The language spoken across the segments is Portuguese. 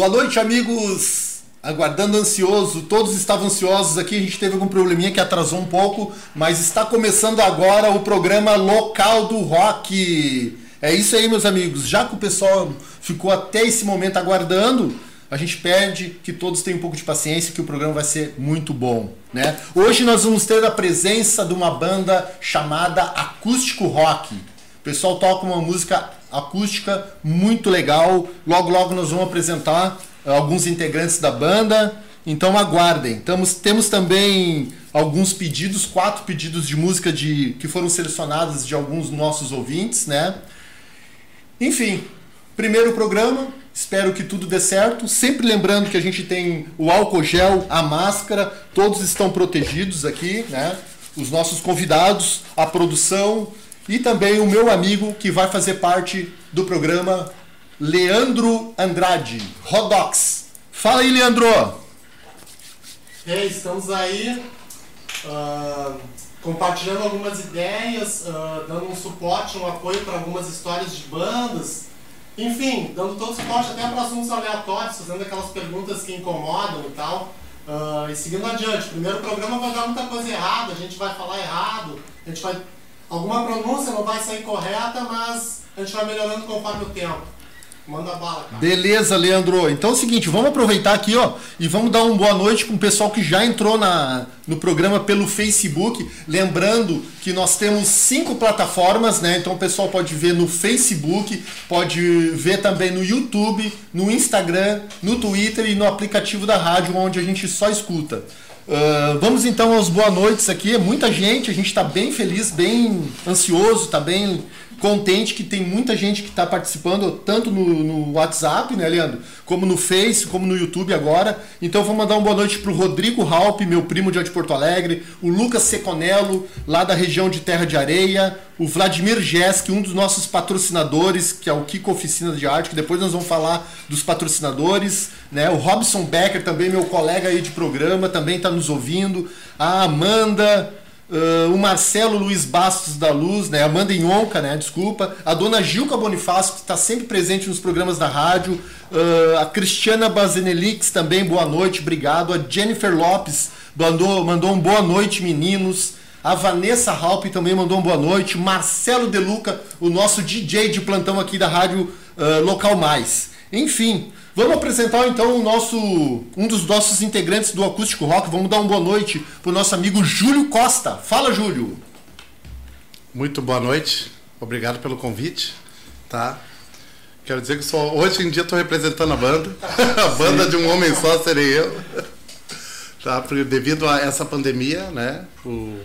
Boa noite, amigos. Aguardando ansioso, todos estavam ansiosos aqui. A gente teve algum probleminha que atrasou um pouco, mas está começando agora o programa local do rock. É isso aí, meus amigos. Já que o pessoal ficou até esse momento aguardando, a gente pede que todos tenham um pouco de paciência, que o programa vai ser muito bom. Né? Hoje nós vamos ter a presença de uma banda chamada Acústico Rock. O pessoal toca uma música acústica muito legal. Logo, logo nós vamos apresentar eh, alguns integrantes da banda. Então aguardem. Tamos, temos também alguns pedidos, quatro pedidos de música de, que foram selecionados de alguns nossos ouvintes, né? Enfim, primeiro programa, Espero que tudo dê certo. Sempre lembrando que a gente tem o álcool gel, a máscara, todos estão protegidos aqui, né? Os nossos convidados, a produção e também o meu amigo que vai fazer parte do programa, Leandro Andrade, Rodox. Fala aí, Leandro! Hey, estamos aí uh, compartilhando algumas ideias, uh, dando um suporte, um apoio para algumas histórias de bandas enfim, dando todo suporte até para assuntos aleatórios, fazendo aquelas perguntas que incomodam e tal. Uh, e seguindo adiante, primeiro programa vai dar muita coisa errada, a gente vai falar errado, a gente vai. Alguma pronúncia não vai sair correta, mas a gente vai melhorando conforme o tempo. Manda bala, cara. Beleza, Leandro. Então é o seguinte, vamos aproveitar aqui, ó, e vamos dar uma boa noite com o pessoal que já entrou na, no programa pelo Facebook. Lembrando que nós temos cinco plataformas, né? Então o pessoal pode ver no Facebook, pode ver também no YouTube, no Instagram, no Twitter e no aplicativo da rádio, onde a gente só escuta. Uh, vamos então aos boa noites aqui. É muita gente, a gente está bem feliz, bem ansioso, está bem contente que tem muita gente que está participando, tanto no, no, WhatsApp, né, Leandro? Como no Face, como no YouTube agora. Então vou mandar uma boa noite para o Rodrigo Halp, meu primo de Porto Alegre, o Lucas Seconello, lá da região de Terra de Areia, o Vladimir Jesk, um dos nossos patrocinadores, que é o Kiko Oficina de Arte, que depois nós vamos falar dos patrocinadores, né? O Robson Becker, também meu colega aí de programa, também está nos ouvindo. A Amanda, Uh, o Marcelo Luiz Bastos da Luz, né? Amanda Inhonca, né? Desculpa. A dona Gilca Bonifácio, que está sempre presente nos programas da rádio. Uh, a Cristiana Bazenelix também, boa noite, obrigado. A Jennifer Lopes mandou, mandou um boa noite, meninos. A Vanessa Halp também mandou um boa noite. Marcelo Deluca, o nosso DJ de plantão aqui da rádio uh, Local Mais. Enfim, Vamos apresentar então o nosso, um dos nossos integrantes do Acústico Rock. Vamos dar uma boa noite para o nosso amigo Júlio Costa. Fala, Júlio. Muito boa noite. Obrigado pelo convite. Tá? Quero dizer que só hoje em dia estou representando a banda. a banda de um homem só serei eu. tá? Devido a essa pandemia, né? O...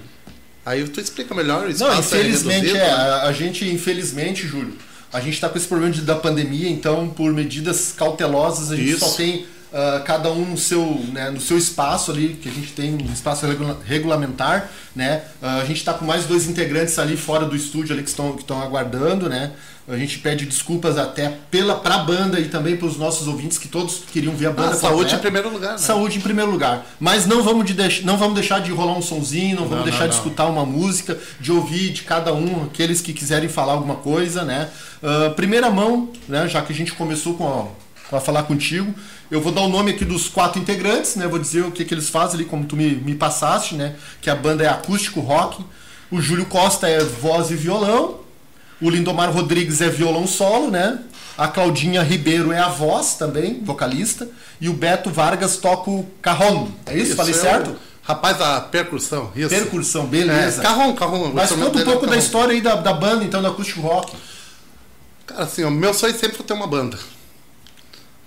Aí tu explica melhor isso. Não, infelizmente é, é. A gente, infelizmente, Júlio a gente está com esse problema de, da pandemia, então, por medidas cautelosas, a gente Isso. só tem uh, cada um no seu, né, no seu espaço ali, que a gente tem um espaço regula regulamentar, né? Uh, a gente está com mais dois integrantes ali fora do estúdio ali que estão, que estão aguardando, né? A gente pede desculpas até pela pra banda e também para os nossos ouvintes que todos queriam ver a banda. Ah, saúde em primeiro lugar. Né? Saúde em primeiro lugar. Mas não vamos, de não vamos deixar de rolar um sonzinho, não vamos não, deixar não, de escutar uma música, de ouvir de cada um, aqueles que quiserem falar alguma coisa, né? Uh, primeira mão, né? Já que a gente começou com a, com a falar contigo, eu vou dar o nome aqui dos quatro integrantes, né? Vou dizer o que, que eles fazem ali, como tu me, me passaste, né? Que a banda é acústico rock. O Júlio Costa é voz e violão. O Lindomar Rodrigues é violão solo, né? A Claudinha Ribeiro é a voz também, vocalista. E o Beto Vargas toca o carrom. É isso? isso Falei é certo? O... Rapaz, a percussão, isso. Percussão, beleza. É, carrom, carrom. Mas conta um é pouco da história aí da, da banda, então, da Acústico Rock. Cara, assim, o meu sonho sempre foi ter uma banda.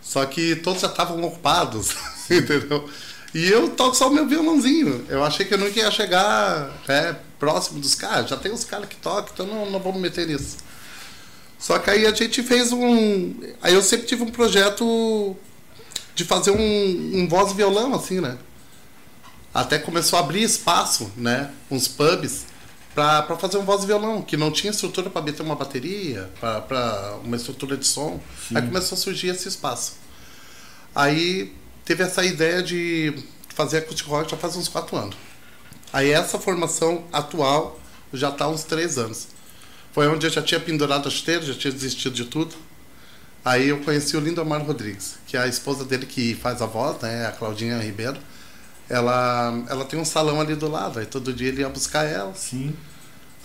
Só que todos já estavam ocupados, entendeu? E eu toco só o meu violãozinho. Eu achei que eu nunca ia chegar né, próximo dos caras. Já tem os caras que tocam, então não, não vou me meter nisso. Só que aí a gente fez um. Aí eu sempre tive um projeto de fazer um, um voz violão, assim, né? Até começou a abrir espaço, né? Uns pubs para fazer um voz e violão, que não tinha estrutura para meter uma bateria, para uma estrutura de som. Sim. Aí começou a surgir esse espaço. Aí teve essa ideia de fazer acústico rock já faz uns quatro anos. Aí essa formação atual já está há uns três anos. Foi onde eu já tinha pendurado a chuteira, já tinha desistido de tudo. Aí eu conheci o Lindomar Rodrigues, que é a esposa dele que faz a voz, né? A Claudinha Ribeiro. Ela, ela tem um salão ali do lado, aí todo dia ele ia buscar ela. Sim.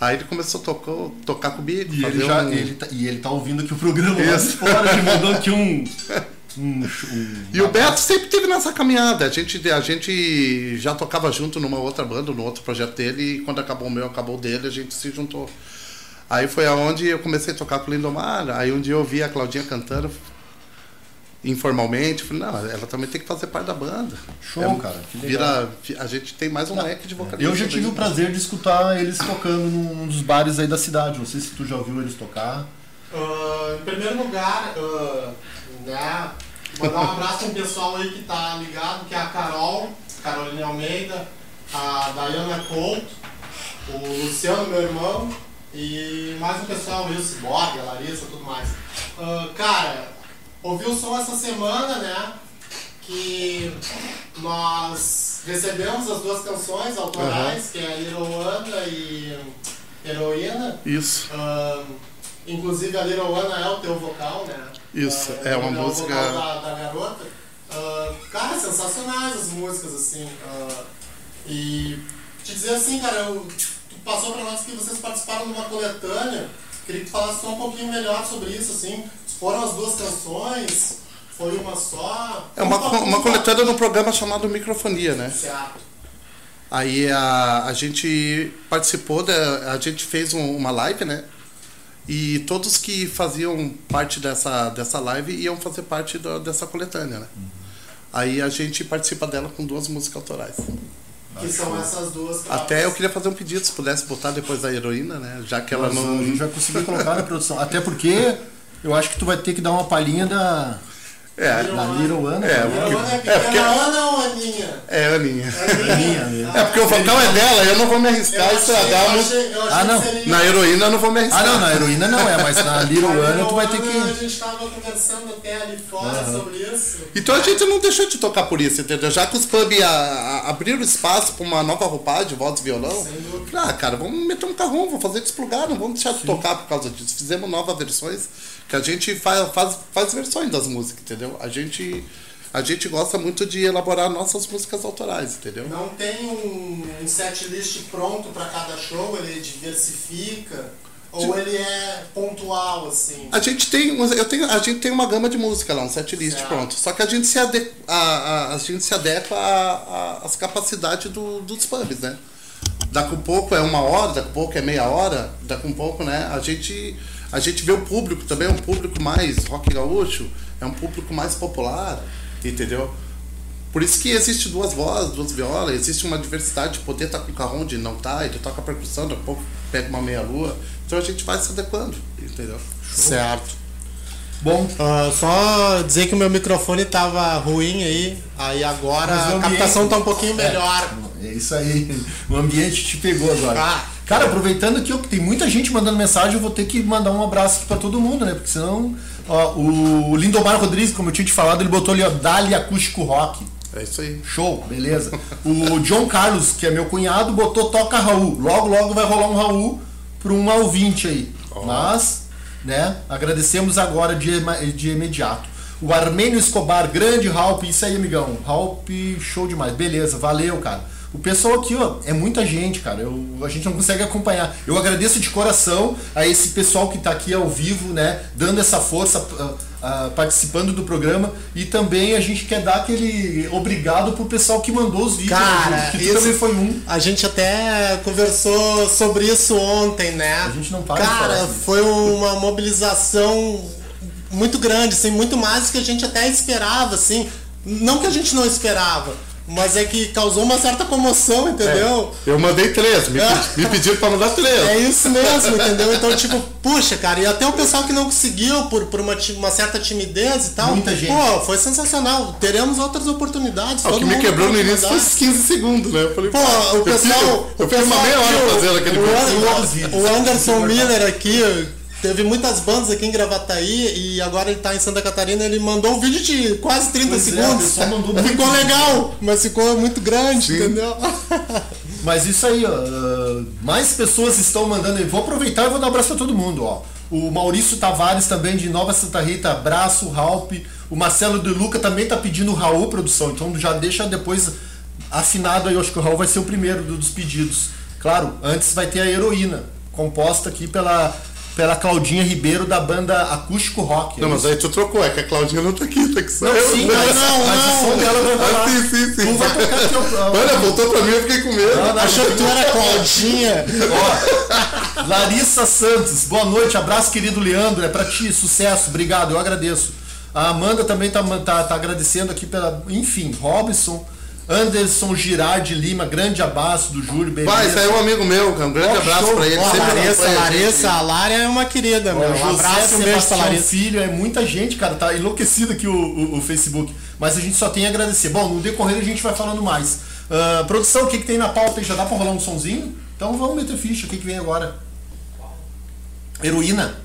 Aí ele começou a tocar, tocar comigo. E ele, já, um- ele tá, e ele tá ouvindo aqui o programa lá de Isso. fora, ele mandou aqui um. um, um E o Beto sempre teve nessa caminhada. A gente, a gente já tocava junto numa outra banda, no outro projeto dele, e quando acabou o meu, acabou o dele, a gente se juntou. Aí foi aonde eu comecei a tocar com o Lindomar. Aí um dia eu vi a Claudinha cantando informalmente. Falei, não, ela também tem que fazer parte da banda. Show, cara, que legal. Vira, a gente tem mais um leque de vocalistas. Eu já tive o prazer de escutar eles tocando num dos bares aí da cidade. Não sei se tu já ouviu eles tocar. Ah, em primeiro lugar, ah, né, mandar um abraço para um pessoal aí que tá ligado, que é a Carol, Carolina Almeida, a Dayana Couto, o Luciano, meu irmão, e mais um pessoal aí, o Ciborgue, a Larissa, tudo mais. Ah, cara, ouvi o som essa semana, né? Que nós recebemos as duas canções autorais, que é Little Ana e Heroína. Isso. Ahn, inclusive a Little é o teu vocal, né? Isso, Ah, é uma o música- vocal da, da garota. Ah, cara, sensacionais as músicas, assim. e te dizer assim, cara, eu, tu passou pra nós que vocês participaram de uma coletânea. Queria que tu falasse só um pouquinho melhor sobre isso, assim. Foram as duas canções? Foi uma só? É uma, uma coletânea num programa chamado Microfonia, né? Certo. Aí a, a gente participou, da, a gente fez um- uma live, né? E todos que faziam parte dessa, dessa live iam fazer parte da- dessa coletânea, né? Aí a gente participa dela com duas músicas autorais. Que são essas duas Até eu queria fazer um pedido, se pudesse botar depois da heroína, né? Já que ela Mas não. A gente vai conseguir colocar na produção. Até porque eu acho que tu vai ter que dar uma palhinha da, É, da Little Ana. É, Ana é É, porque- Ana ou Aninha? é Aninha. Aninha mesmo. É porque o vocal é dela, eu não vou me arriscar a estragar. achei Ah, não. que Na heroína eu não vou me Ah, arriscar. não, na heroína não é, mas na Little Na Ana tu vai ter Ana, A que. gente tava conversando até ali fora sobre isso. Então a gente não deixou de tocar por isso, entendeu? Já que os pubs abriram espaço para uma nova roupagem, voz e violão, ah, cara, vamos meter um carrão, vamos fazer desplugar, não vamos deixar de tocar por causa disso. Fizemos novas versões, que a gente faz, faz, faz versões das músicas, entendeu? A gente, a gente gosta muito de elaborar nossas músicas autorais, entendeu? Não tem um, um set list pronto para cada show, ele diversifica. Ou ele é pontual, assim. A gente tem, eu tenho, a gente tem uma gama de música lá, um set list Certo. pronto. Só que a gente se adequa, a, a, a gente se adequa às capacidades do, dos pubs, né? Daqui a pouco é uma hora, daqui a pouco é meia hora, daqui a pouco, né? A gente, a gente vê o público também, é um público mais rock gaúcho, é um público mais popular, entendeu? Por isso que existe duas vozes, duas violas, existe uma diversidade de poder estar com o carrão de não tá, ele toca percussão, daqui a pouco pega uma meia-lua. Então a gente vai se adequando, entendeu? Certo. Bom, Ah, só dizer que o meu microfone tava ruim aí, aí agora a captação tá um pouquinho melhor. É isso aí. O ambiente te pegou agora. Ah. Cara, aproveitando que tem muita gente mandando mensagem, eu vou ter que mandar um abraço aqui pra todo mundo, né? Porque senão. Ó, o Lindomar Rodrigues, como eu tinha te falado, ele botou ali, ó, Dali Acústico Rock. É isso aí. Show, beleza. O John Carlos, que é meu cunhado, botou Toca Raul. Logo, logo vai rolar um Raul para um ouvinte aí. Mas, né, agradecemos agora de, de imediato. O Armênio Escobar, grande Ralp, isso aí, amigão. Ralp, show demais. Beleza, valeu, cara. O pessoal aqui, ó, é muita gente, cara. Eu, a gente não consegue acompanhar. Eu agradeço de coração a esse pessoal que está aqui ao vivo, né? Dando essa força, ah, ah, participando do programa. E também a gente quer dar aquele obrigado pro pessoal que mandou os vídeos. Cara, né, que tu isso- também foi um. A gente até conversou sobre isso ontem, né? A gente não para Cara, foi uma mobilização muito grande, assim, muito mais do que a gente até esperava, assim. Não que a gente não esperava, mas é que causou uma certa comoção, entendeu? Eu mandei três, me, É. me pediram pra mandar três. É isso mesmo, entendeu? Então, tipo, puxa, cara, e até o pessoal que não conseguiu por, por uma, uma certa timidez e tal. Muita gente. Pô, foi sensacional. Teremos outras oportunidades. Ah, o que me quebrou no início foi esses 15 segundos, né? Eu falei, Pô, o eu pessoal. fico- eu fico uma pessoal meia hora fazendo aquele o. Os o, o Anderson Miller aqui. Teve muitas bandas aqui em Gravataí e agora ele tá em Santa Catarina. Ele mandou um vídeo de quase 30 Pois é, segundos. muito ficou legal, mas ficou muito grande, Sim. entendeu? Mas isso aí, ó, ah, mais pessoas estão mandando aí. Vou aproveitar e vou dar um abraço pra todo mundo, ó. O Maurício Tavares também de Nova Santa Rita, abraço, Ralp. O Marcelo de Luca também tá pedindo o Raul produção, então já deixa depois assinado aí, eu acho que o Raul vai ser o primeiro dos pedidos. Claro, antes vai ter a heroína, composta aqui pela pela Claudinha Ribeiro da banda Acústico Rock. Não, mas aí tu trocou, é que a Claudinha não tá aqui, tá que só eu. Sim, mas, não, mas o som dela vai rolar. Ah, sim, sim, sim. Tu vai tocar aqui, ó. Olha, voltou pra mim, eu fiquei com medo. Não, não, Achou que tu era Claudinha. Ó, Larissa Santos, boa noite, abraço querido Leandro, é pra ti, sucesso, obrigado, eu agradeço. A Amanda também tá, tá, tá agradecendo aqui pela. Enfim, Robson, Anderson Girardi Lima, grande abraço do Júlio, beleza? Vai, isso aí é um amigo meu, cara. Um grande Ó, abraço show. pra ele. Sempre Larissa. Larissa, a Lara é uma querida, Ó, meu. Um José abraço beijo pra Larissa. Filho, é muita gente, cara, tá enlouquecido aqui o, o, o Facebook. Mas a gente só tem a agradecer. Bom, no decorrer a gente vai falando mais. Ah, produção, o que, que tem na pauta? Já dá pra rolar um sonzinho? Então vamos meter ficha, o que, que vem agora? Heroína.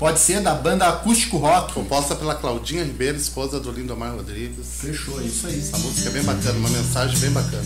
Pode ser da banda Acústico Rock. Composta pela Claudinha Ribeiro, esposa do Lindomar Rodrigues. Fechou, é isso aí. Essa música é bem bacana, uma mensagem bem bacana.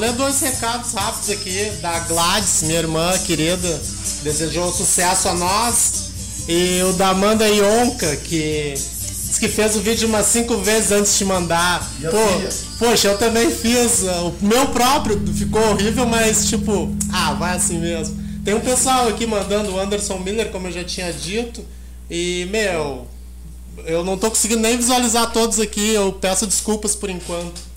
Ler dois recados rápidos aqui da Gladys, minha irmã querida, desejou sucesso a nós. E o da Amanda Ionca, que disse que fez o vídeo umas cinco vezes antes de mandar. Pô, poxa, eu também fiz. O meu próprio ficou horrível, mas tipo, ah, vai assim mesmo. Tem um pessoal aqui mandando o Anderson Miller, como eu já tinha dito. E, meu, eu não tô conseguindo nem visualizar todos aqui. Eu peço desculpas por enquanto.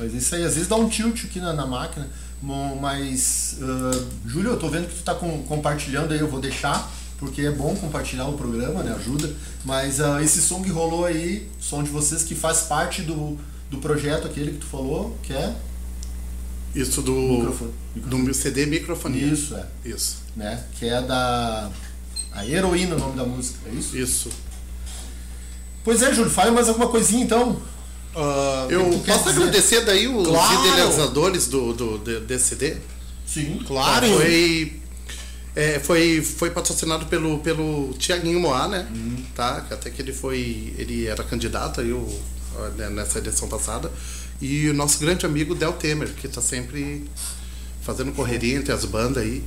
Mas isso aí às vezes dá um tilt aqui na, na máquina. Bom, Mas, ah, Júlio, eu tô vendo que tu tá com- compartilhando aí, eu vou deixar, porque é bom compartilhar o programa, né? Ajuda. Mas ah, esse som que rolou aí, som de vocês que faz parte do, do projeto aquele que tu falou, que é Isso do, Microfone. do CD Microfonia. isso, é, Isso. né? Que é da a heroína o nome da música, é isso? Isso. Pois é, Júlio, fale mais alguma coisinha então. Ah, Eu posso dizer? agradecer daí os Claro. idealizadores do, do, desse CD? Sim. Claro. Foi, é, foi, foi patrocinado pelo, pelo Tiaguinho Moá, né? Tá? Que Até que ele foi. Ele era candidato aí o, né, nessa edição passada. E o nosso grande amigo Del Temer, que tá sempre fazendo correria entre as bandas aí.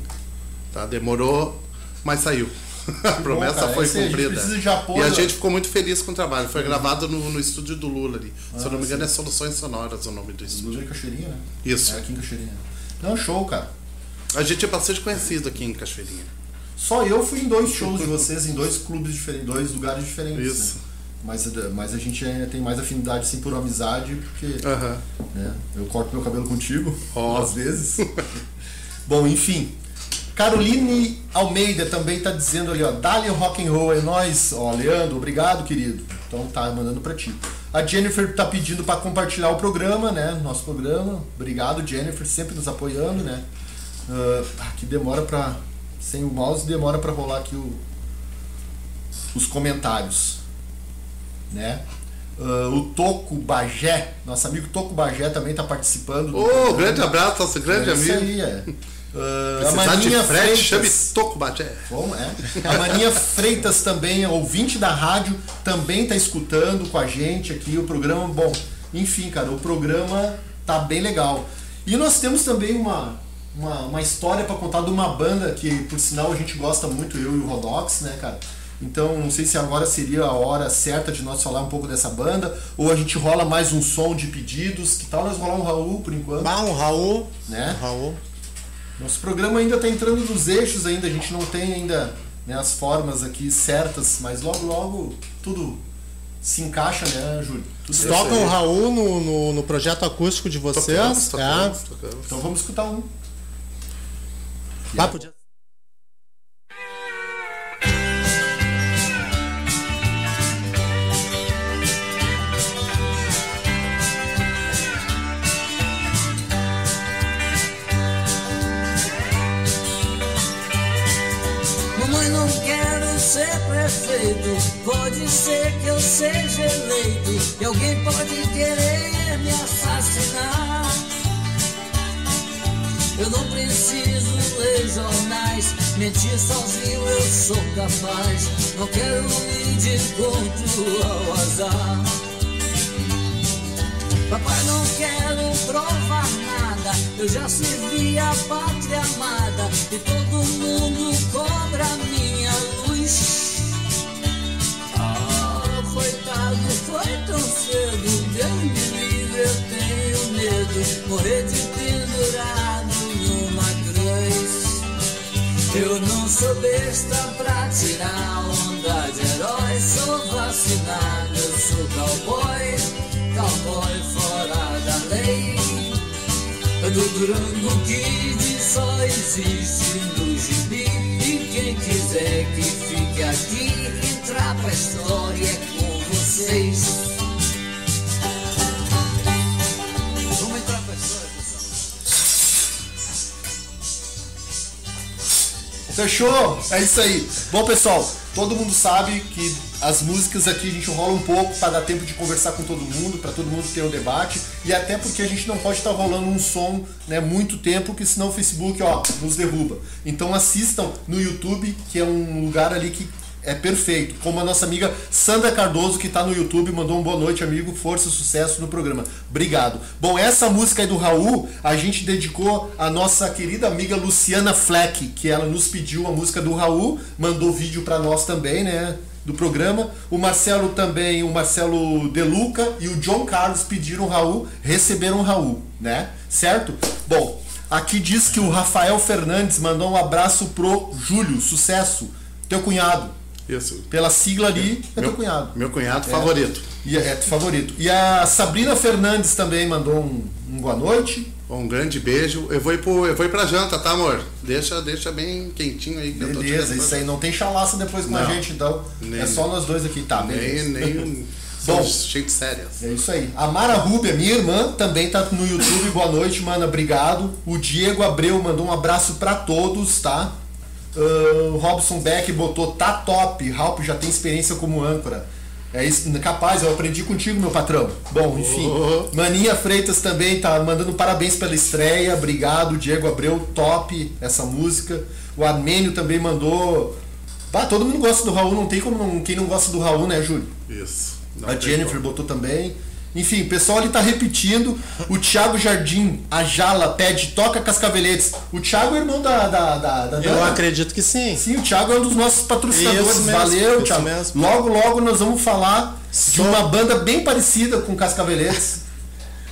Tá? Demorou, mas saiu. A promessa cara. foi a gente cumprida. apoio. E a gente ficou muito feliz com o trabalho. Foi gravado no, no estúdio do Lula ali. Se eu não me Ah, engano, é Soluções Sonoras o nome do estúdio. Lula e Cachoeirinha, né? Isso. É aqui em Cachoeirinha. Não, show, cara. A gente é bastante conhecido aqui em Cachoeirinha. Só eu fui em dois shows de vocês, em dois clubes diferentes, dois lugares diferentes. Isso. Né? Mas, mas a gente é- tem mais afinidade assim por amizade, porque Aham. né, eu corto meu cabelo contigo, Ó. às vezes. Bom, enfim. Caroline Almeida também tá dizendo ali, ó, Dali Rock and Roll é nós, ó, Leandro, obrigado, querido. Então tá mandando pra ti. A Jennifer tá pedindo pra compartilhar o programa, né? Nosso programa. Obrigado, Jennifer, sempre nos apoiando, né? Ah, que demora pra. Sem o mouse demora pra rolar aqui o, os comentários, né? Ah, o Toco Bagé, nosso amigo Toco Bagé também tá participando. programa. grande abraço, nosso grande É isso amigo. aí, é. Ah, a Maninha frete, Freitas. Toco Bagé. Como é? A Maninha Freitas também, ouvinte da rádio, também tá escutando com a gente aqui o programa. Bom, enfim, cara, o programa tá bem legal. E nós temos também uma, uma, uma história para contar de uma banda que, por sinal, a gente gosta muito, eu e o Rodox, né, cara? Então, não sei se agora seria a hora certa de nós falar um pouco dessa banda, ou a gente rola mais um som de pedidos. Que tal nós rolar um Raul por enquanto? Ah, um Raul. Né? Um Raul. Nosso programa ainda está entrando nos eixos ainda, a gente não tem ainda né, as formas aqui certas, mas logo logo tudo se encaixa, né, Júlio? Tudo Isso Tocam o Raul no, no, no projeto acústico de vocês. Tocamos, é. tocamos, tocamos. Então vamos escutar um. Ah, podia- quero ser prefeito. Pode ser que eu seja eleito. E alguém pode querer me assassinar. Eu não preciso ler jornais. Mentir sozinho eu sou capaz. Não quero ir de encontro ao azar. Papai, não quero provar nada. Eu já servi a pátria amada. E todo mundo cobra minha luz. Oh, coitado, foi tão cedo. Deus me livre, eu tenho medo. Morrer de pendurado numa cruz. Eu não sou besta pra tirar onda de herói. Sou vacinado, eu sou cowboy, cowboy fora da lei. Do Durango Kid só existe no gibi. E quem quiser que fique aqui, entrar pra história é com vocês. Vamos entrar pra história, Fechou? É isso aí. Bom, pessoal, todo mundo sabe que as músicas aqui a gente rola um pouco para dar tempo de conversar com todo mundo, para todo mundo ter o debate e até porque a gente não pode estar rolando um som né, muito tempo, que senão o Facebook ó, nos derruba. Então assistam no YouTube, que é um lugar ali que é perfeito. Como a nossa amiga Sandra Cardoso, que está no YouTube, mandou um boa noite, amigo. Força, sucesso no programa. Obrigado. Bom, essa música aí do Raul, a gente dedicou à nossa querida amiga Luciana Fleck, que ela nos pediu a música do Raul, mandou vídeo para nós também, né? Do programa. O Marcelo também, o Marcelo Deluca e o John Carlos pediram Raul, receberam Raul, né? Certo? Bom, aqui diz que o Rafael Fernandes mandou um abraço pro Júlio, sucesso. Teu cunhado. Isso. Pela sigla ali, é teu cunhado. Meu cunhado É. favorito. E é tu favorito. E a Sabrina Fernandes também mandou um, um boa noite. Um grande beijo. Eu vou ir, pro, eu vou ir pra janta, tá, amor? Deixa, deixa bem quentinho aí. que eu tô Beleza, isso aí não tem chalaça depois com a Não. gente, então. Nem- é só nós dois aqui, tá? Nem, Beleza. nem. Bom. São gente sérias. É isso aí. A Mara Rubia, minha irmã, também tá no YouTube. Boa noite, mana. Obrigado. O Diego Abreu mandou um abraço pra todos, tá? Ah, o Robson Beck botou tá top. Ralph já tem experiência como âncora. É isso, capaz, eu aprendi contigo, meu patrão. Bom, enfim. Oh. Maninha Freitas também tá mandando parabéns pela estreia. Obrigado, Diego Abreu, top essa música. O Armênio também mandou. Ah, todo mundo gosta do Raul, não tem como não, quem não gosta do Raul, né, Júlio? Isso. A Jennifer como. botou também. Enfim, o pessoal ali tá repetindo. O Thiago Jardim, a Jala, pede, toca Cascaveletes. O Thiago é irmão da, da, da, da Eu Dana. acredito que sim. Sim, o Thiago é um dos nossos patrocinadores. Isso mesmo, Valeu, isso Thiago. mesmo. Logo, logo nós vamos falar de uma banda bem parecida com Cascaveletes.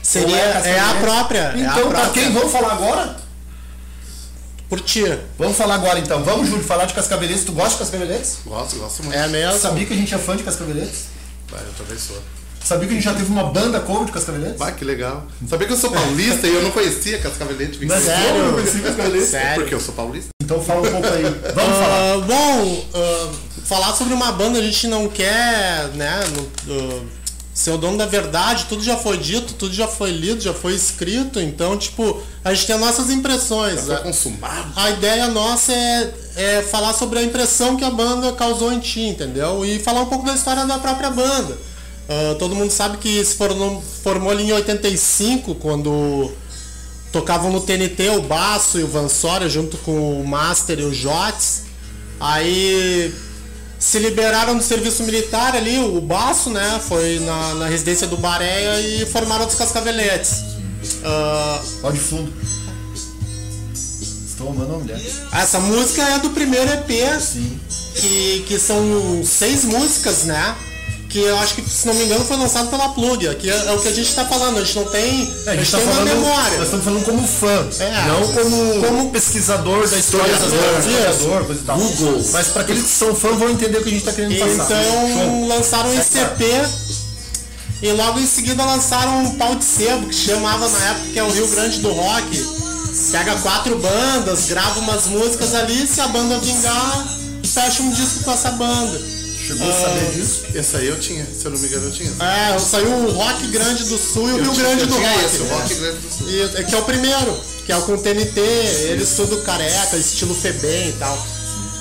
Seria Ou é, a Cascaveletes. própria. é a Então, pra própria. quem? Vamos falar agora? Por ti. Vamos falar agora então. Vamos, Júlio, falar de Cascaveletes. Tu gosta de Cascaveletes? Gosto, gosto muito. É mesmo? Sabia que a gente é fã de Cascaveletes? Vai, eu também sou. Sabia que a gente já teve uma banda cover de Cascaveletes? Vai, que legal. Sabia que eu sou paulista e eu não conhecia Cascavelete. vim Mas sério? Eu não conheci Cascaveletes. Sério? Porque eu sou paulista. Então fala um pouco aí. Vamos falar. Ah, bom, ah, falar sobre uma banda a gente não quer, né, no- ah, ser o dono da verdade, tudo já foi dito, tudo já foi lido, já foi escrito, então, tipo, a gente tem as nossas impressões. Sou A, consumado. a ideia nossa é, é falar sobre a impressão que a banda causou em ti, entendeu? E falar um pouco da história da própria banda. Ah, todo mundo sabe que se formou, formou ali em 85, quando tocavam no TNT o Baço e o Vansória junto com o Master e o Jotes. Aí se liberaram do serviço militar ali, o Baço, né? Foi na, na residência do Bareia e formaram os Cascaveletes. Ah, Ó de fundo. Estou amando uma mulher. essa música é do primeiro EP, Sim. que, que são seis músicas, né? Que eu acho que, se não me engano, foi lançado pela Plug. Aqui é, é o que a gente tá falando, a gente não tem. É, a gente, tem uma memória. Nós estamos falando como fã, É. não como, Como pesquisador da história historiador, historiador, coisa e tal. Google. Mas para aqueles que são fã vão entender o que a gente está querendo passar. Então Show. lançaram esse. EP e logo em seguida lançaram um pau de sebo, que chamava na época que é o Rio Grande do Rock. Pega quatro bandas, grava umas músicas ali, se a banda vingar, fecha um disco com essa banda. Chegou a saber disso? Esse aí eu tinha, se eu não me engano, eu tinha. É, saiu o Rock Grande do Sul e o Rio Grande do Rock. esse, o? Rock Grande do Sul. E, é que é o primeiro, que é o com TNT, eles tudo careca, estilo Febem e tal.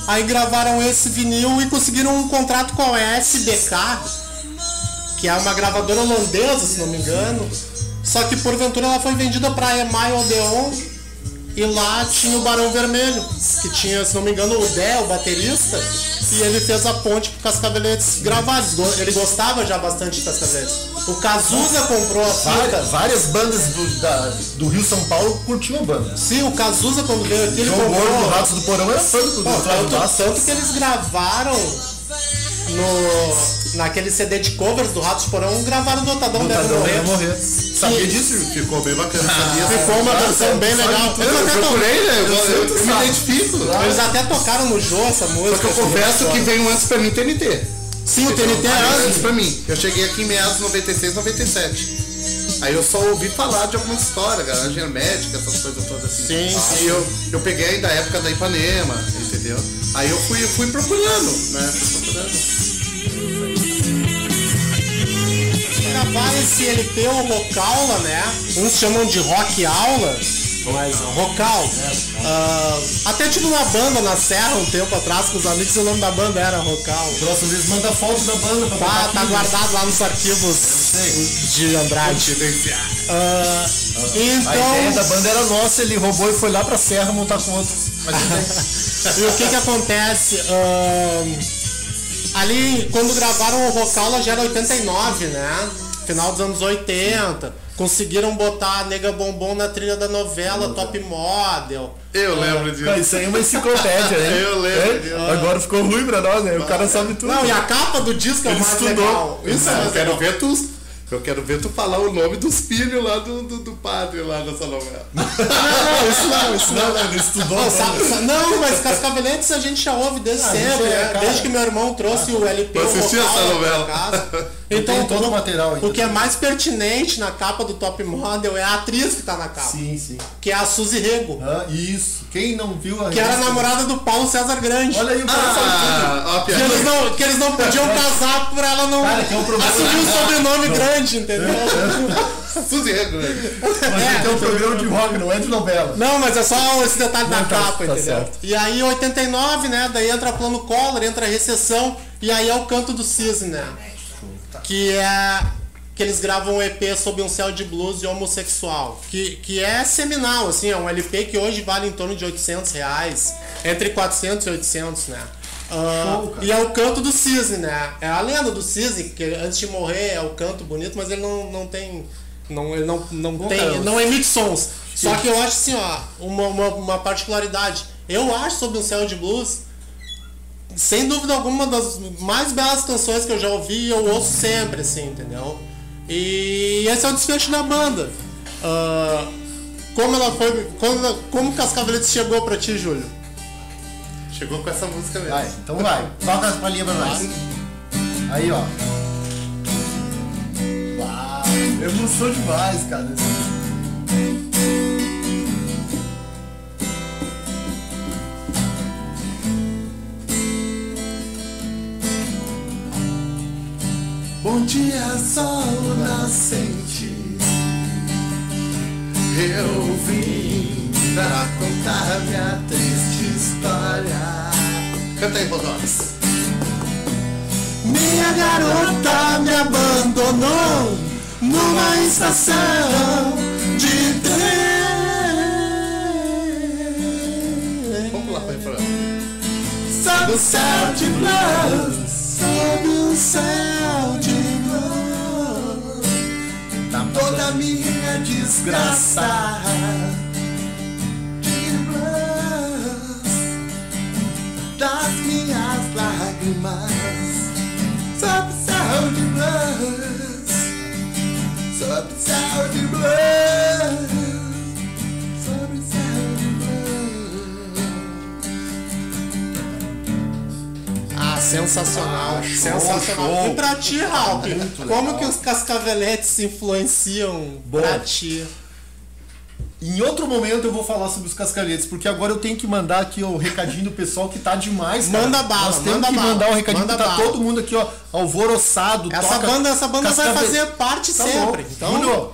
Aí gravaram esse vinil e conseguiram um contrato com a SBK, que é uma gravadora holandesa, se não me engano. Só que porventura ela foi vendida para EMI Odeon e lá tinha o Barão Vermelho, que tinha, se não me engano, o Dé, o baterista, e ele fez a ponte pro Cascaveletes gravar. Ele gostava já bastante de Cascaveletes. O Cazuza comprou a fita. Várias, várias bandas do, da- do Rio São Paulo curtiam a banda. Sim, o Cazuza quando veio aqui, ele João comprou. Ratos do Porão era fã do, Pô, tanto, tanto que eles gravaram no, naquele CD de covers do Ratos Porão, gravaram do Otadão Deve Morrer. morrer. Sabia disso? Ficou bem bacana, sabia? Ficou uma versão bem legal. Eu até, procurei, né? Eu, Eu me identifico. eles até tocaram no Jô essa música. Só que eu assim, confesso muito que veio antes pra mim TNT. Sim, o TNT é antes antes. pra mim. Eu cheguei aqui em meados de 96, 97. Aí eu só ouvi falar de algumas histórias, garagem hermética, essas coisas todas assim. Sim, Aí sim. eu, eu peguei ainda a época da Ipanema, entendeu? Aí eu fui, fui procurando, né? Fui procurando. gravar esse LP o Rocaula, né? Uns chamam de Rock Aula, mas Rocal. Ah, até tive uma banda na Serra um tempo atrás com os amigos e o nome da banda era Rocal. Próxima vez manda foto da banda pra Tá, tá guardado lá nos arquivos de Andrade. Ah, A ideia da então, banda era nossa, ele roubou e foi lá pra Serra montar com outros. E o que que acontece? Ahn, ali, quando gravaram o Rocaula já era 89, né? Final dos anos 80. Conseguiram botar a Nega Bombom na trilha da novela Top Model. Eu lembro disso. Isso aí é uma enciclopédia, né? Eu lembro É? disso. Agora ficou ruim pra nós, né? O cara sabe tudo. Não, e a capa do disco é Ele mais estudou. legal. Isso é eu quero ver tu. Eu quero ver tu falar o nome dos filhos lá do, do, do padre lá nessa novela. Não, não, isso não, isso não. Não, não, ele estudou. Não, a sa- banda. sa- não, mas Cascaveletes a gente já ouve desde Ah, sempre, é, né? cara. Desde que meu irmão trouxe o LP. Eu assisti essa novela. Casa. Tem Então, todo o material ainda. o que é mais pertinente na capa do Top Model é a atriz que tá na capa. Sim, sim. Que é a Suzy Rego. Ah, isso. Quem não viu a Que era revista- namorada do Paulo César Grande. Olha aí o sabe Ah, a Que eles, não, que eles não podiam casar por ela não Cara, que é um problema. assumir o sobrenome grande, entendeu? Suzy Rego. tudo. Mas ele tem um programa de rock, não é de novela. Não, mas é só esse detalhe da Não, tá- capa, tá entendeu? certo. E aí 89, né? Daí entra plano Collor, entra a recessão, e aí é o canto do cisne, né? Que é que eles gravam um EP sob um céu de blues e homossexual, que, que é seminal, assim, é um LP que hoje vale em torno de 800 reais, entre 400 e 800, né? Ah, Show, e é o canto do cisne, né? É a lenda do cisne, que antes de morrer é o canto bonito, mas ele não, não tem. Não, ele não, não Bom, tem. cara, não emite sons. Só que eu acho assim, ó, uma, uma, uma particularidade. Eu acho sobre um céu de blues, sem dúvida alguma, uma das mais belas canções que eu já ouvi e eu ouço sempre, assim, entendeu? E esse é o desfecho da banda. Ah, como ela foi. Como, como Cascaveletes chegou pra ti, Júlio? Chegou com essa música mesmo. Vai, então vai. Toca as palhinhas pra nós. Aí, ó. Uau, emoção demais, cara. Bom dia, sol nascente. Eu vim pra contar minha triste história. Canta aí, Bodox. Minha garota me abandonou numa estação de trem. Vamos pro refrão. Sob o céu de blues, sob o céu desgraça. De blues, das minhas lágrimas, sob céu de blues, sob céu de sensacional. Ah, show, sensacional. show. E pra ti, Ralph, como que os cascaveletes influenciam Bom. pra ti? Em outro momento eu vou falar sobre os cascalhetes, porque agora eu tenho que mandar aqui o recadinho do pessoal que tá demais. cara. Manda bala, Nós temos manda que bala, mandar o recadinho manda que tá bala. todo mundo aqui, ó, alvoroçado. Essa toca banda, essa banda vai fazer parte Tá sempre. bom. Então,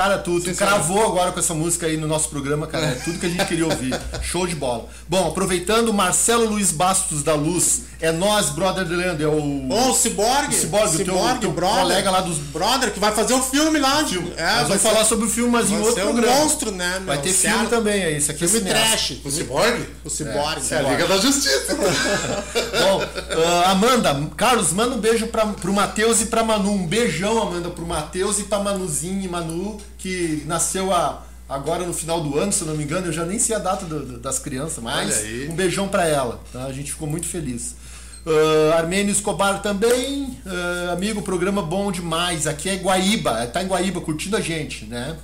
cara, tu, tu cravou agora com essa música aí no nosso programa, cara. É tudo que a gente queria ouvir. Show de bola. Bom, aproveitando, Marcelo Luiz Bastos da Luz. É nós, brother de Leandro. É o. Ô, o Cyborg, O Cyborg, o teu- teu brother, colega lá dos- Brother, que vai fazer o filme lá. de-. É, Nós vamos ser- falar sobre o filme, mas em outro ser um programa. monstro, né, meu? Vai ter filme também aí. Esse aqui é Filme cineasta. trash. O Cyborg? O Cyborg. É a Liga da Justiça. Bom, ah, Amanda, Carlos, manda um beijo pra, pro Matheus e pra Manu. Um beijão, Amanda, pro Matheus e pra Manuzinho e Manu, que nasceu a, agora no final do ano, se não me engano. Eu já nem sei a data do- do- das crianças, mas um beijão pra ela. tá? A gente ficou muito feliz. Ah, Armênio Escobar também, ah, amigo, programa bom demais. Aqui é Guaíba, tá em Guaíba curtindo a gente, né?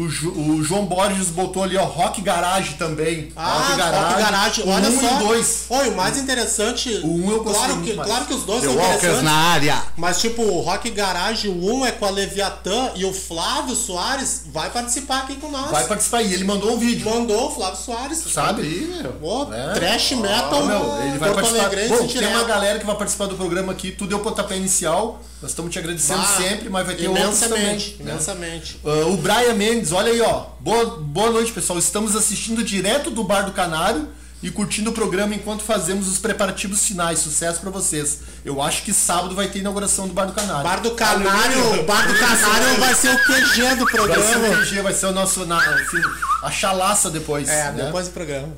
O, o João Borges botou ali, ó, Rock Garage também. Ah, Rock Garage, o olha um só. e o dois. Oi, o mais interessante. O um eu gostei claro que, mais. claro que os dois The são Walkers interessantes. na área. Mas tipo, o Rock Garage, o 1 é com a Leviatã e o Flávio Soares vai participar aqui com nós. Vai participar e ele mandou um vídeo. Mandou o Flávio Soares. Sabe? Meu. Pô, É. trash metal. Meu, ele vai Porto participar. Bom, tem direto. uma galera que vai participar do programa aqui. Tu deu pontapé inicial. Nós estamos te agradecendo Ah, sempre, mas vai ter outros também. imensamente, né? imensamente. Ah, o Brian Mendes, olha aí, ó. Boa, boa noite, pessoal. Estamos assistindo direto do Bar do Canário e curtindo o programa enquanto fazemos os preparativos finais. Sucesso pra vocês. Eu acho que sábado vai ter inauguração do Bar do Canário. Bar do Canário, Bar do Canário vai ser o QG do Vai ser o programa. QG, vai ser o nosso. na- assim, a chalaça depois. É, né? depois do programa.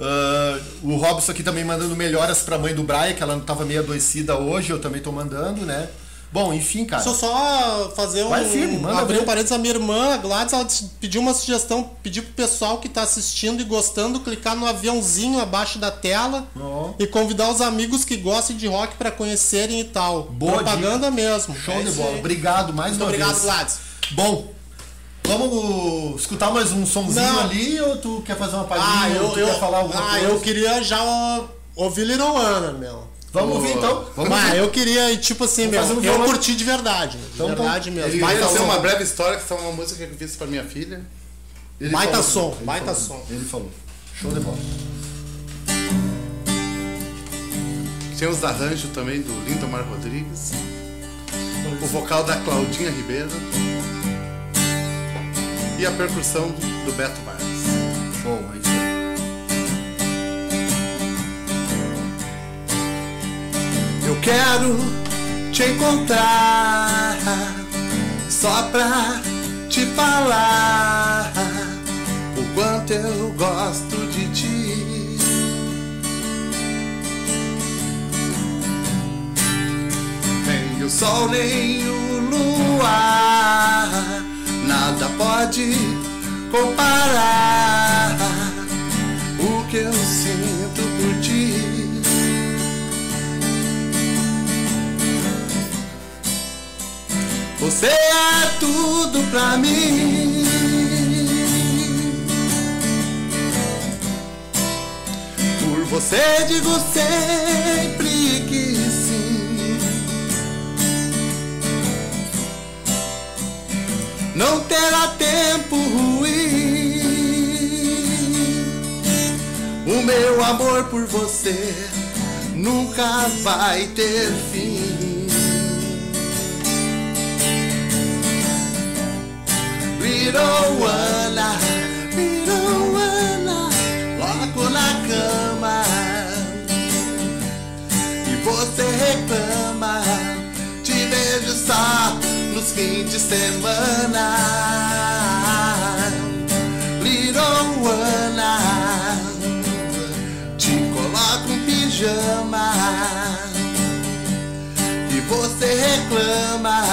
Ah, o Robson aqui também mandando melhoras pra mãe do Brian, que ela não tava meio adoecida hoje, eu também tô mandando, né? Bom, enfim, cara. Deixa eu só fazer um. Vai firme, manda abrir um parênteses. A minha irmã, a Gladys, ela pediu uma sugestão, pediu pro pessoal que tá assistindo e gostando clicar no aviãozinho abaixo da tela Ó. e convidar os amigos que gostam de rock pra conhecerem e tal. Boa Propaganda mesmo. Show É de bola. aí. Obrigado mais Muito uma obrigado, vez. Gladys. Bom, vamos escutar mais um somzinho Não. ali ou tu quer fazer uma palhinha? Ah, eu, ou tu eu, quer falar alguma ah, coisa? eu queria já ouvir Little Ana, meu. Vamos ouvir então. Vamos ah, ouvir. eu queria, tipo assim, meu, um eu curti de verdade. De Então, verdade mesmo. Ele Baita vai ser uma breve história, que é uma música que eu fiz pra minha filha. Ele baita falou, som, ele baita falou, som. Ele falou. Show de bola. Tinha os arranjos também do Lindomar Rodrigues. O vocal da Claudinha Ribeiro e a percussão do Beto Marques. Show, é isso aí. Eu quero te encontrar só pra te falar o quanto eu gosto de ti. Nem o sol, nem o luar nada pode comparar o que eu sinto por ti. Você é tudo pra mim. Por você digo sempre que Não terá tempo ruim. O meu amor por você nunca vai ter fim. Little Ana, Little Ana, logo na cama. E você reclama, te vejo só nos fins de semana. Little Ana, te coloco um pijama. E você reclama,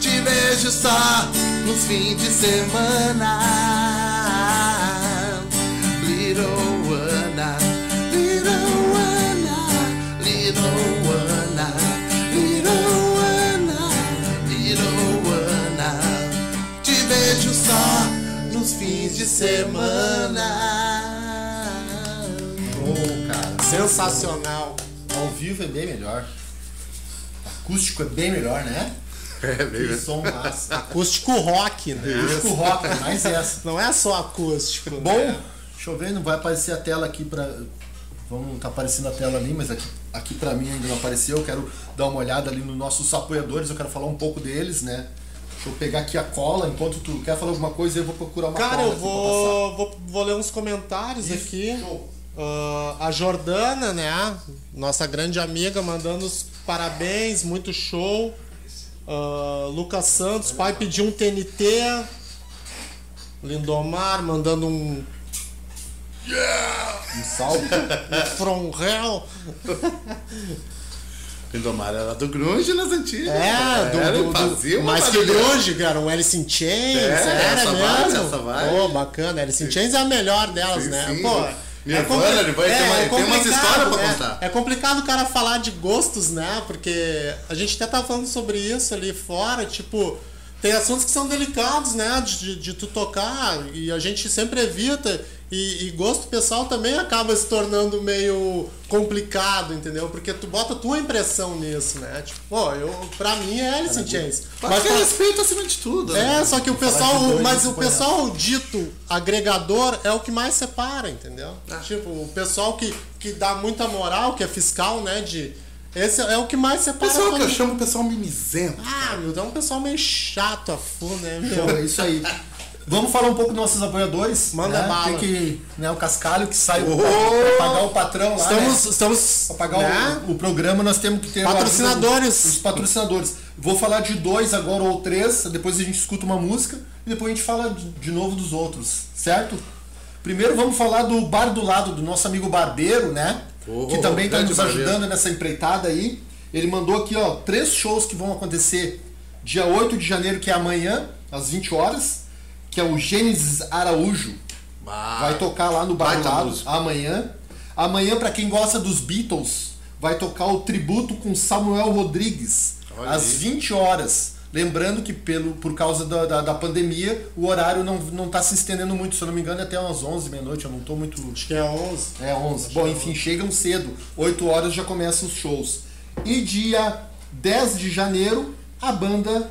te vejo só nos fins de semana. De semana. Cara, Sensacional. ao vivo é bem melhor. Acústico é bem melhor, né? É, Que som massa. Acústico rock, né? Acústico rock, é mais essa. Não é só acústico. Bom, né? deixa eu ver, não vai aparecer a tela aqui pra. Vamos, tá aparecendo a tela ali, mas aqui, aqui pra mim ainda não apareceu. Eu quero dar uma olhada ali nos nossos apoiadores, eu quero falar um pouco deles, né? Deixa eu pegar aqui a cola, enquanto tu quer falar alguma coisa, eu vou procurar uma Cara, cola eu aqui pra vou, vou, vou ler uns comentários aqui. Isso, show. Ah, a Jordana, né? Nossa grande amiga, mandando os parabéns, muito show. Ah, Lucas Santos, pai pediu um TNT. Lindomar mandando um Um salve. From Hell. Lindomar era do grunge nas antigas. É, do, Era, do, do, fazia uma mais que grunge, cara, um Alice in Chains, É, era essa mesmo. Pô, bacana, Alice in Chains é a melhor delas, Sim, né? sim. Pô, Nirvana, compli- Nirvana, tem uma- tem umas histórias pra né? contar. É complicado o cara falar de gostos, né? Porque a gente até tava falando sobre isso ali fora, tipo, tem assuntos que são delicados, né? De, de, de tu tocar e a gente sempre evita. E, e gosto pessoal também acaba se tornando meio complicado, entendeu? Porque tu bota a tua impressão nisso, né? Tipo, pô, eu, pra mim é Alice in Chains. Mas Mas que pra- respeito acima de tudo. né? é, só que o pessoal, mas o põe pessoal dito agregador é o que mais separa, entendeu? Ah. Tipo, o pessoal que, que dá muita moral, que é fiscal, né, de esse é o que mais separa. pessoal que quando- eu chamo o pessoal mimizento. Ah, meu, é um pessoal meio chato a né, meu? é isso aí. Vamos falar um pouco dos nossos apoiadores. Manda né? bala. Tem que. Né, o Cascalho que sai Oh! pra pagar o patrão lá. Estamos, né? estamos Pra pagar né? o, o programa, nós temos que ter Patrocinadores. Os patrocinadores. Vou falar de dois agora ou três, depois a gente escuta uma música e depois a gente fala de, novo dos outros, certo? Primeiro vamos falar do bar do lado, do nosso amigo Barbeiro, né? Oh, que também está grande nos Barbeiro. ajudando nessa empreitada aí. Ele mandou aqui, ó, três shows que vão acontecer dia 8 de janeiro, que é amanhã, às 20 horas, que é o Gênesis Araújo. Ah, Vai tocar lá no Bar do baita Lado música. amanhã. Amanhã, pra quem gosta dos Beatles, vai tocar o tributo com Samuel Rodrigues Olha às aí. 20 horas. Lembrando que pelo, por causa da, da, da pandemia, o horário não, não tá se estendendo muito. Se eu não me engano, é até umas 11 meia-noite. Eu não tô muito. Acho que é 11. É 11. Bom, enfim, chegam cedo. 8 horas já começam os shows. E dia 10 de janeiro, a banda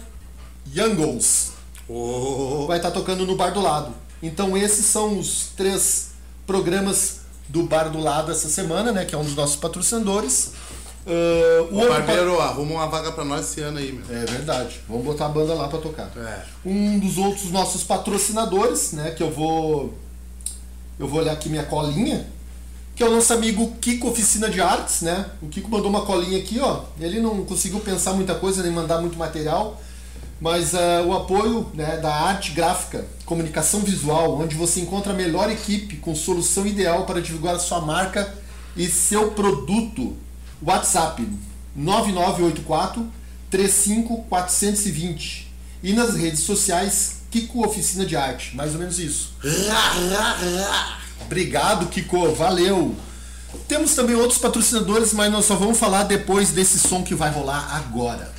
Youngles Oh, vai estar tocando no Bar do Lado. Então esses são os três programas do Bar do Lado essa semana, né? Que é um dos nossos patrocinadores. Ah, o o barbeiro arruma uma vaga pra nós esse ano aí, meu. É verdade. Vamos botar a banda lá para tocar. É. Um dos outros nossos patrocinadores, né? Que eu vou. Eu vou olhar aqui minha colinha. Que é o nosso amigo Kiko Oficina de Artes, né? O Kiko mandou uma colinha aqui, ó. Ele não conseguiu pensar muita coisa, nem mandar muito material. Mas ah, o apoio né, da arte gráfica, comunicação visual, onde você encontra a melhor equipe com solução ideal para divulgar a sua marca e seu produto. WhatsApp 9984 35420. E nas redes sociais, Kiko Oficina de Arte. Mais ou menos isso. Obrigado, Kiko. Valeu. Temos também outros patrocinadores, mas nós só vamos falar depois desse som que vai rolar agora.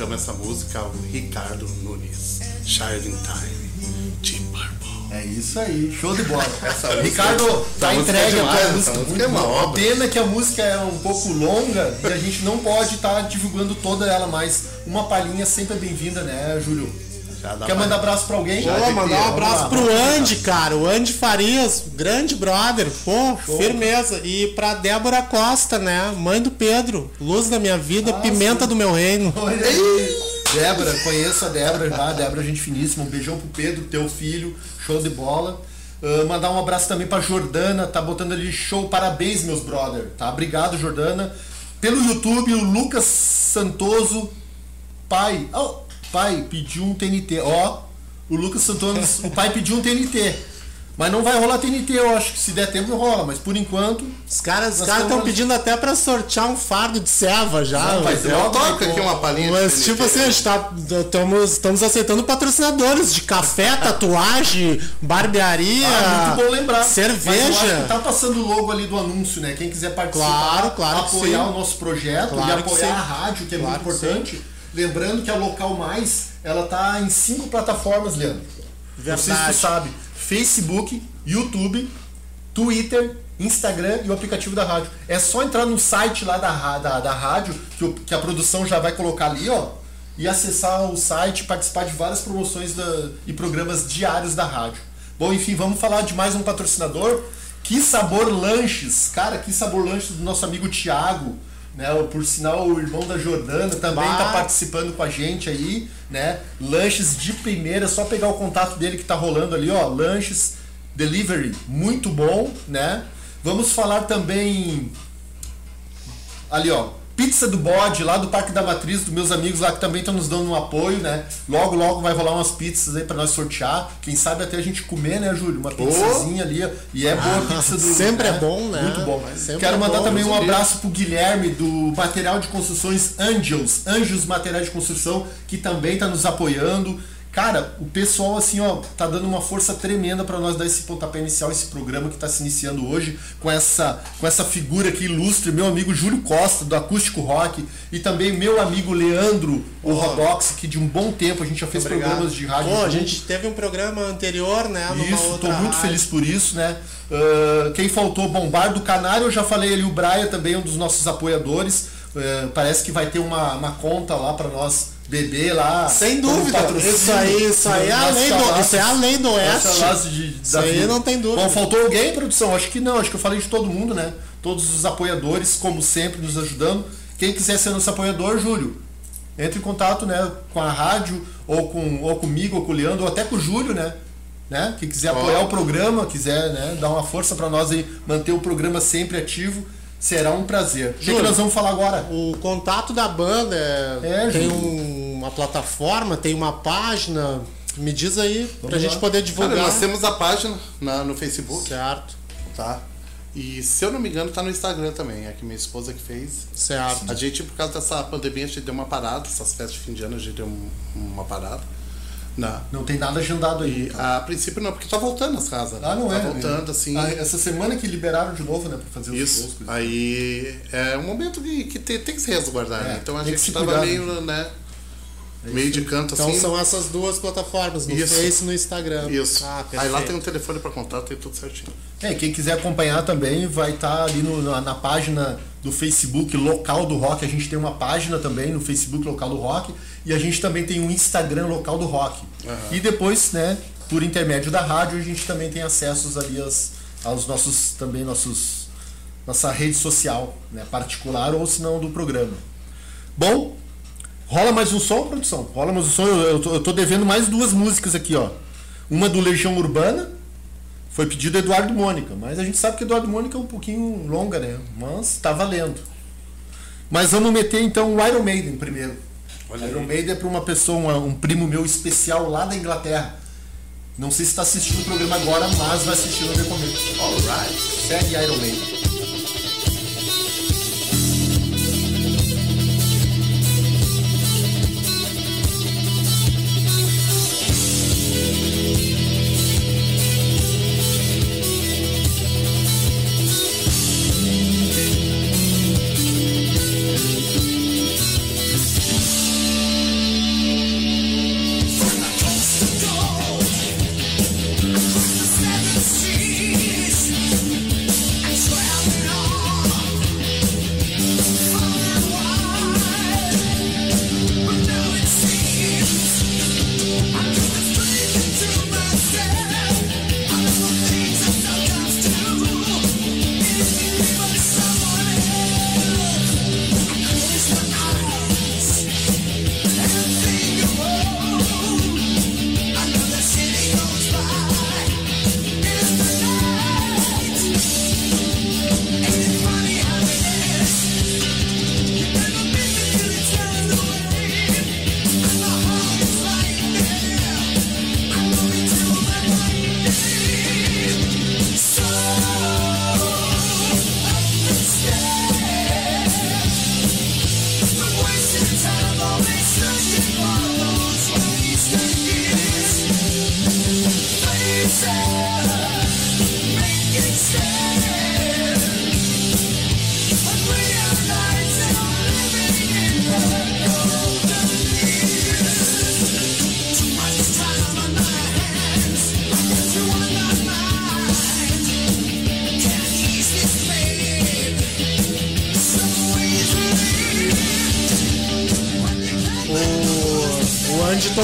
Dedicamos essa música ao Ricardo Nunes. Shining Time, Deep Purple. É isso aí, show de bola. música- Ricardo, tá essa entregue é a demais, essa música. música muito é uma boa. obra. Pena que a música é um pouco longa e a gente não pode estar divulgando toda ela, mas uma palhinha sempre é bem-vinda, né, Júlio? Quer mandar abraço pra alguém? Já Pô, mandar um abraço lá, pro. Andy, cara. O Andy Farias, grande brother. Pô, firmeza. E pra Débora Costa, né? Mãe do Pedro. Luz da minha vida, Ah, pimenta sim. do meu reino. Débora, conheço a Débora já, Débora, gente finíssima. Um beijão pro Pedro, teu filho, show de bola. Ah, mandar um abraço também pra Jordana, tá botando ali show, parabéns, meus brother, tá? Obrigado, Jordana. Pelo YouTube, o Lucas Santoso, pai, oh, pai, pediu um TNT, ó, o Lucas Santoso, o pai pediu um TNT. Mas não vai rolar TNT, eu acho que se der tempo rola, mas por enquanto. Os caras estão estamos- pedindo até pra sortear um fardo de serva já. Não, mas- Eu toco aqui uma palhinha. Mas, tipo assim, gente tá. Estamos, estamos aceitando patrocinadores de café, tatuagem, barbearia, Ah, muito bom lembrar. Cerveja. que tá passando o logo ali do anúncio, né? Quem quiser participar, Claro, claro que apoiar o nosso projeto Claro e que apoiar a rádio, que é Claro muito que importante. Lembrando que a Local Mais, ela tá em cinco plataformas, Leandro. Não sei se Verdade. tu sabe. Facebook, YouTube, Twitter, Instagram e o aplicativo da rádio. É só entrar no site lá da, da, da rádio, que, o- que a produção já vai colocar ali, ó. E acessar o site, participar de várias promoções da- e programas diários da rádio. Bom, enfim, vamos falar de mais um patrocinador. Que Sabor Lanches. Cara, que Sabor Lanches do nosso amigo Thiago. Né, por sinal, o irmão da Jordana também está participando com a gente aí, né? Lanches de primeira, só pegar o contato dele que tá rolando ali, ó. Lanches Delivery, muito bom, né? Vamos falar também ali, ó. Pizza do Bode, lá do Parque da Matriz, dos meus amigos lá que também estão nos dando um apoio, né? Logo, logo vai rolar umas pizzas aí para nós sortear. Quem sabe até a gente comer, né, Júlio? Uma pizzazinha ali. ó. E é boa a pizza do. sempre é bom, né? Muito bom. Sempre Quero é mandar bom, também um abraço pro Guilherme do Material de Construções Angels, Anjos Materiais de Construção, que também tá nos apoiando. Cara, o pessoal assim, ó, tá dando uma força tremenda para nós dar esse pontapé inicial, esse programa que tá se iniciando hoje com essa com essa figura aqui ilustre, meu amigo Júlio Costa do Acústico Rock e também meu amigo Leandro, o Rodox, que de um bom tempo a gente já fez Obrigado. programas de rádio. Pô, a gente teve um programa anterior, né? Isso, tô muito rádio. feliz por isso, né? Ah, quem faltou, Bombar do Canário, eu já falei ali, o Braia também um dos nossos apoiadores. Ah, parece que vai ter uma, uma conta lá para nós beber lá. Sem dúvida. patrocínio. Isso aí, isso aí é a Nas lei do, isso é a lei do Oeste. de- Isso aí não tem dúvida. Bom, faltou alguém, produção? Acho que não, acho que eu falei de todo mundo, né? Todos os apoiadores, como sempre, nos ajudando. Quem quiser ser nosso apoiador, Júlio, entre em contato né, com a rádio, ou, com, ou comigo, ou com o Leandro, ou até com o Júlio, né? né? Quem quiser apoiar o programa, quiser né, dar uma força para nós aí, manter o programa sempre ativo, Será um prazer. O que, nós vamos falar agora? O contato da banda é, É, tem um- uma plataforma, tem uma página. Me diz aí, pra Vamos gente lá. poder Cara, divulgar. nós temos a página na- no Facebook, Certo, tá? E se eu não me engano, tá no Instagram também. É que minha esposa que fez. certo. A gente, por causa dessa pandemia, a gente deu uma parada. Essas festas de fim de ano, a gente deu um- uma parada. Na, Não tem nada agendado aí. e então. a princípio não, porque tá voltando as casas. Ah, não tá é? voltando, né? assim. Ah, essa semana que liberaram de novo, né? Pra fazer os. Isso. Aí é um momento que, que tem, tem que se resguardar, É, né? Então a gente tava cuidar, meio, né? meio de canto Então assim. são essas duas plataformas, no Isso. Face e no Instagram. Isso. Ah, Aí lá tem um telefone pra contato, tem tudo certinho. É, quem quiser acompanhar também vai estar ali no- na, na página do Facebook local do rock. A gente tem uma página também no Facebook local do rock e a gente também tem um Instagram local do rock. E depois, né, por intermédio da rádio, a gente também tem acessos ali aos, aos nossos também nossos nossa rede social, né, particular ou se não do programa. Bom, rola mais um som, produção? Rola mais um som. Eu, eu, tô, eu tô devendo mais duas músicas aqui, ó. Uma do Legião Urbana, foi pedido Eduardo Mônica, mas a gente sabe que Eduardo Mônica é um pouquinho longa, né? Mas tá valendo. Mas vamos meter então o Iron Maiden primeiro. Olha Iron. Maiden é para uma pessoa, um, um primo meu especial lá da Inglaterra. Não sei se está assistindo o programa agora, mas vai assistir no decorrer. Alright. Segue Iron Maiden.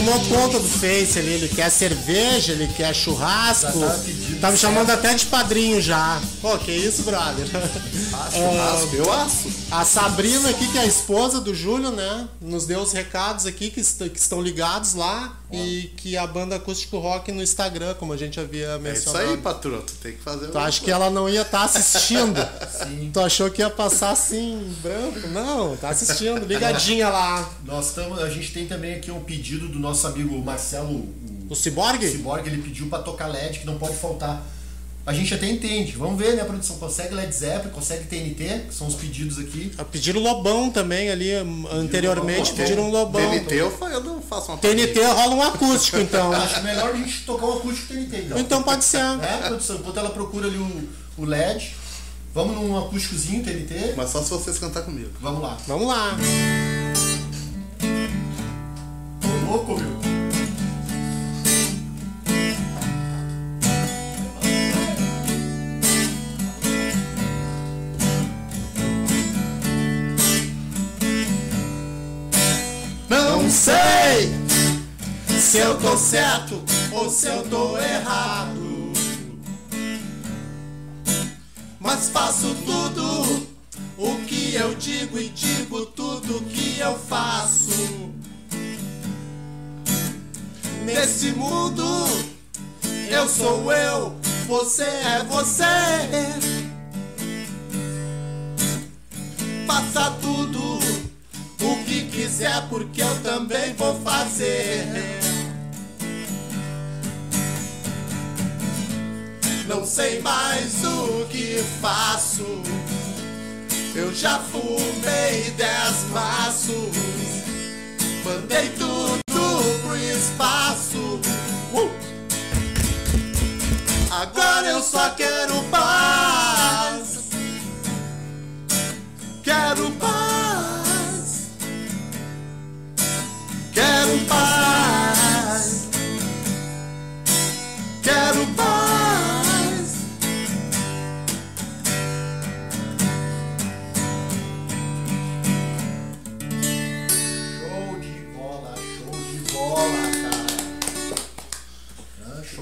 Tomou conta do Face ali, ele quer cerveja, ele quer churrasco. Já tá pedindo Tá me chamando certo. até de padrinho já. Pô, que isso, brother? Churrasco, eu aço. A Sabrina aqui, que é a esposa do Júlio, né? Nos deu os recados aqui que, est- que estão ligados lá. E que a banda Acústico Rock no Instagram, como a gente havia É isso mencionado. aí, patroa. Tu tem que fazer Tu acha que ela não ia estar assistindo? Tu achou que ia passar assim, em branco? Não, tá assistindo, ligadinha lá. Nós estamos, a gente tem também aqui um pedido do nosso amigo Marcelo o O Cyborg? Cyborg, ele pediu para tocar LED, que não pode faltar. A gente até entende. Vamos ver, né, produção? Consegue Led Zeppelin, consegue TNT, que são os pedidos aqui. Ah, Pediram Lobão também ali, anteriormente pediram um Lobão. TNT eu, não faço uma TNT rola um acústico, então. Acho melhor a gente tocar o acústico TNT, então. Então pode ser. É, produção? Enquanto ela procura ali o, o LED, vamos num acústicozinho TNT. Mas só se vocês cantar comigo. Vamos lá. Vamos lá. Tô louco, meu. Não sei se eu tô certo ou se eu tô errado. Mas faço tudo o que eu digo e digo tudo o que eu faço. Nesse mundo, eu sou eu, você é você. faça tudo o que quiser, porque eu também vou fazer. Não sei mais o que faço. Eu já fumei dez maços. Mandei tudo pro espaço. Uh! Agora eu só quero paz. Quero paz.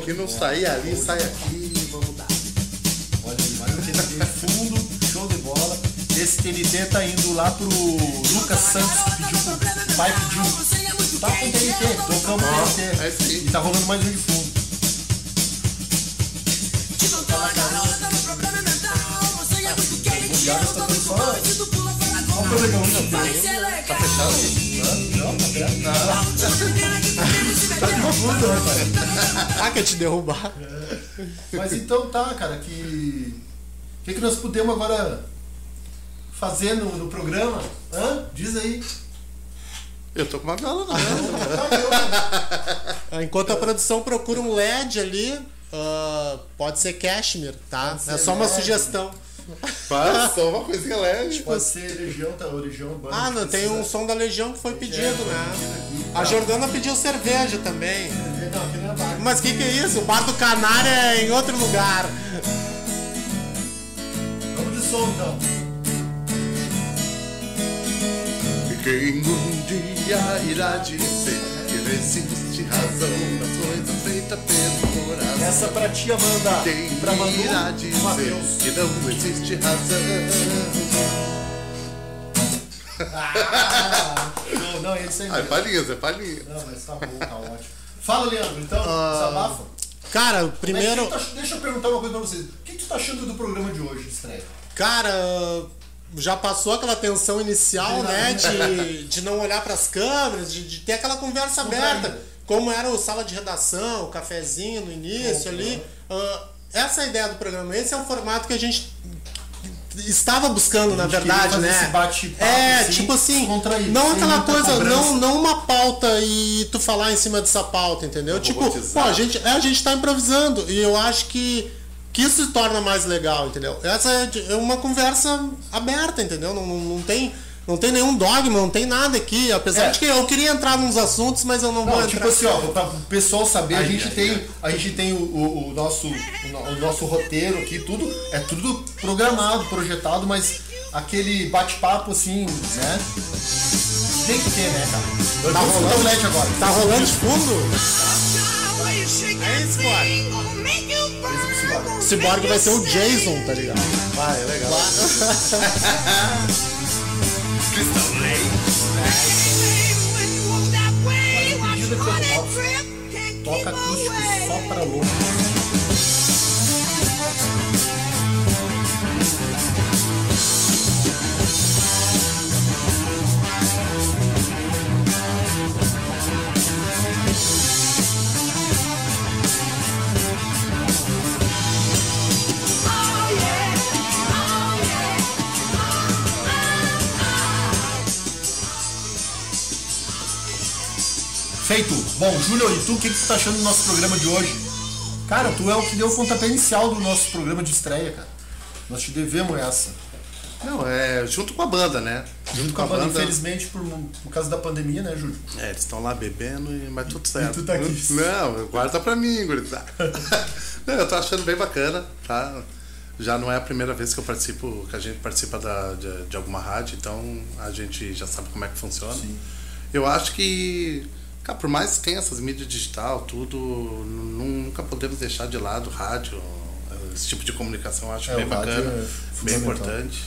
Que não bola, sair ali, sai aqui, vamos dar. Olha, mais um TNT fundo, show de bola. Esse TNT tá indo lá pro Lucas Santos, que pediu pro o pai pediu. Tá com TNT, tocamos Ó, TNT. é aí. E tá rolando mais um de fundo. Olha o que tá tendo. Tá fechado? Não, tá. Tá de fundo, né, cara? Ah, quer te derrubar. Mas então tá, cara, que. O que, que nós podemos agora fazer no, no programa? Hã? Diz aí. Eu tô com uma viola na mão. Ah, Enquanto a produção procura um LED ali, ah, pode ser cashmere, tá? Pode É só uma LED. sugestão. Faz só uma coisinha leve. Pode ser Legião, tá? O Legião Banda. Ah, não, tem um som da Legião que foi pedido, foi né? pedido aqui. A Jordana pediu cerveja também. Não, aqui não é bar. Mas o que, que é isso? O bar do Canário é em outro lugar. Vamos de som então. Quem um dia irá dizer que não existe razão nas coisas feitas pelo coração. Essa pra ti, Amanda. E pra Manu, irá dizer Matheus. que não existe razão? Ah, não, não, isso aí Ah, é palhinhas, é palhinha. Não, mas tá bom, tá ótimo. Fala, Leandro, então, Ah, desabafa. Cara, é primeiro. tá- deixa eu perguntar uma coisa pra vocês. O que tu tá achando do programa de hoje, de estreia? Cara, já passou aquela tensão inicial, né? De, de não olhar pras câmeras, de, de ter aquela conversa aberta. Como era o sala de redação, o cafezinho no início ali. Ah, essa é a ideia do programa. Esse é o formato que a gente estava buscando, na verdade, né? é, assim, tipo assim, não aquela coisa, cobrança. não, não uma pauta e tu falar em cima dessa pauta, entendeu? Tipo, pô, a gente, é, a gente tá improvisando e eu acho que, que isso se torna mais legal, entendeu? Essa é é uma conversa aberta, entendeu? Não, não, não tem. Não tem nenhum dogma, não tem nada aqui. Apesar É. de que eu queria entrar nos assuntos, mas eu não, vou Não, entrar. tipo assim, ó, pra o pessoal saber, a gente tem, a gente tem o, o- o nosso, o, no- o nosso roteiro aqui, tudo, é tudo programado, projetado, mas aquele bate-papo assim, né? Tem que ter, né, cara? Eu Tá vou rolando? o LED agora. Tá rolando de fundo? É isso, mano. Cyborg vai ser o Jason, tá ligado? Vai, é legal. Toca acústico só para louco. Feito. Bom, Júlio, e tu, o que, que tu tá achando do nosso programa de hoje? Cara, tu é o que deu o pontapé inicial do nosso programa de estreia, cara. Nós te devemos essa. Não, é junto com a banda, né? Junto com a banda, infelizmente, por, por causa da pandemia, né, Júlio? É, eles estão lá bebendo, e- mas tudo certo. tu tá aqui. Não, guarda pra mim, gurizada. Não, eu tô achando bem bacana, tá? Já não é a primeira vez que eu participo, que a gente participa da, de, de alguma rádio, então a gente já sabe como é que funciona. Eu acho que, cara, por mais que tenha essas mídias digital, tudo, nu- nunca podemos deixar de lado o rádio, esse tipo de comunicação eu acho É, bem bacana, é bem importante.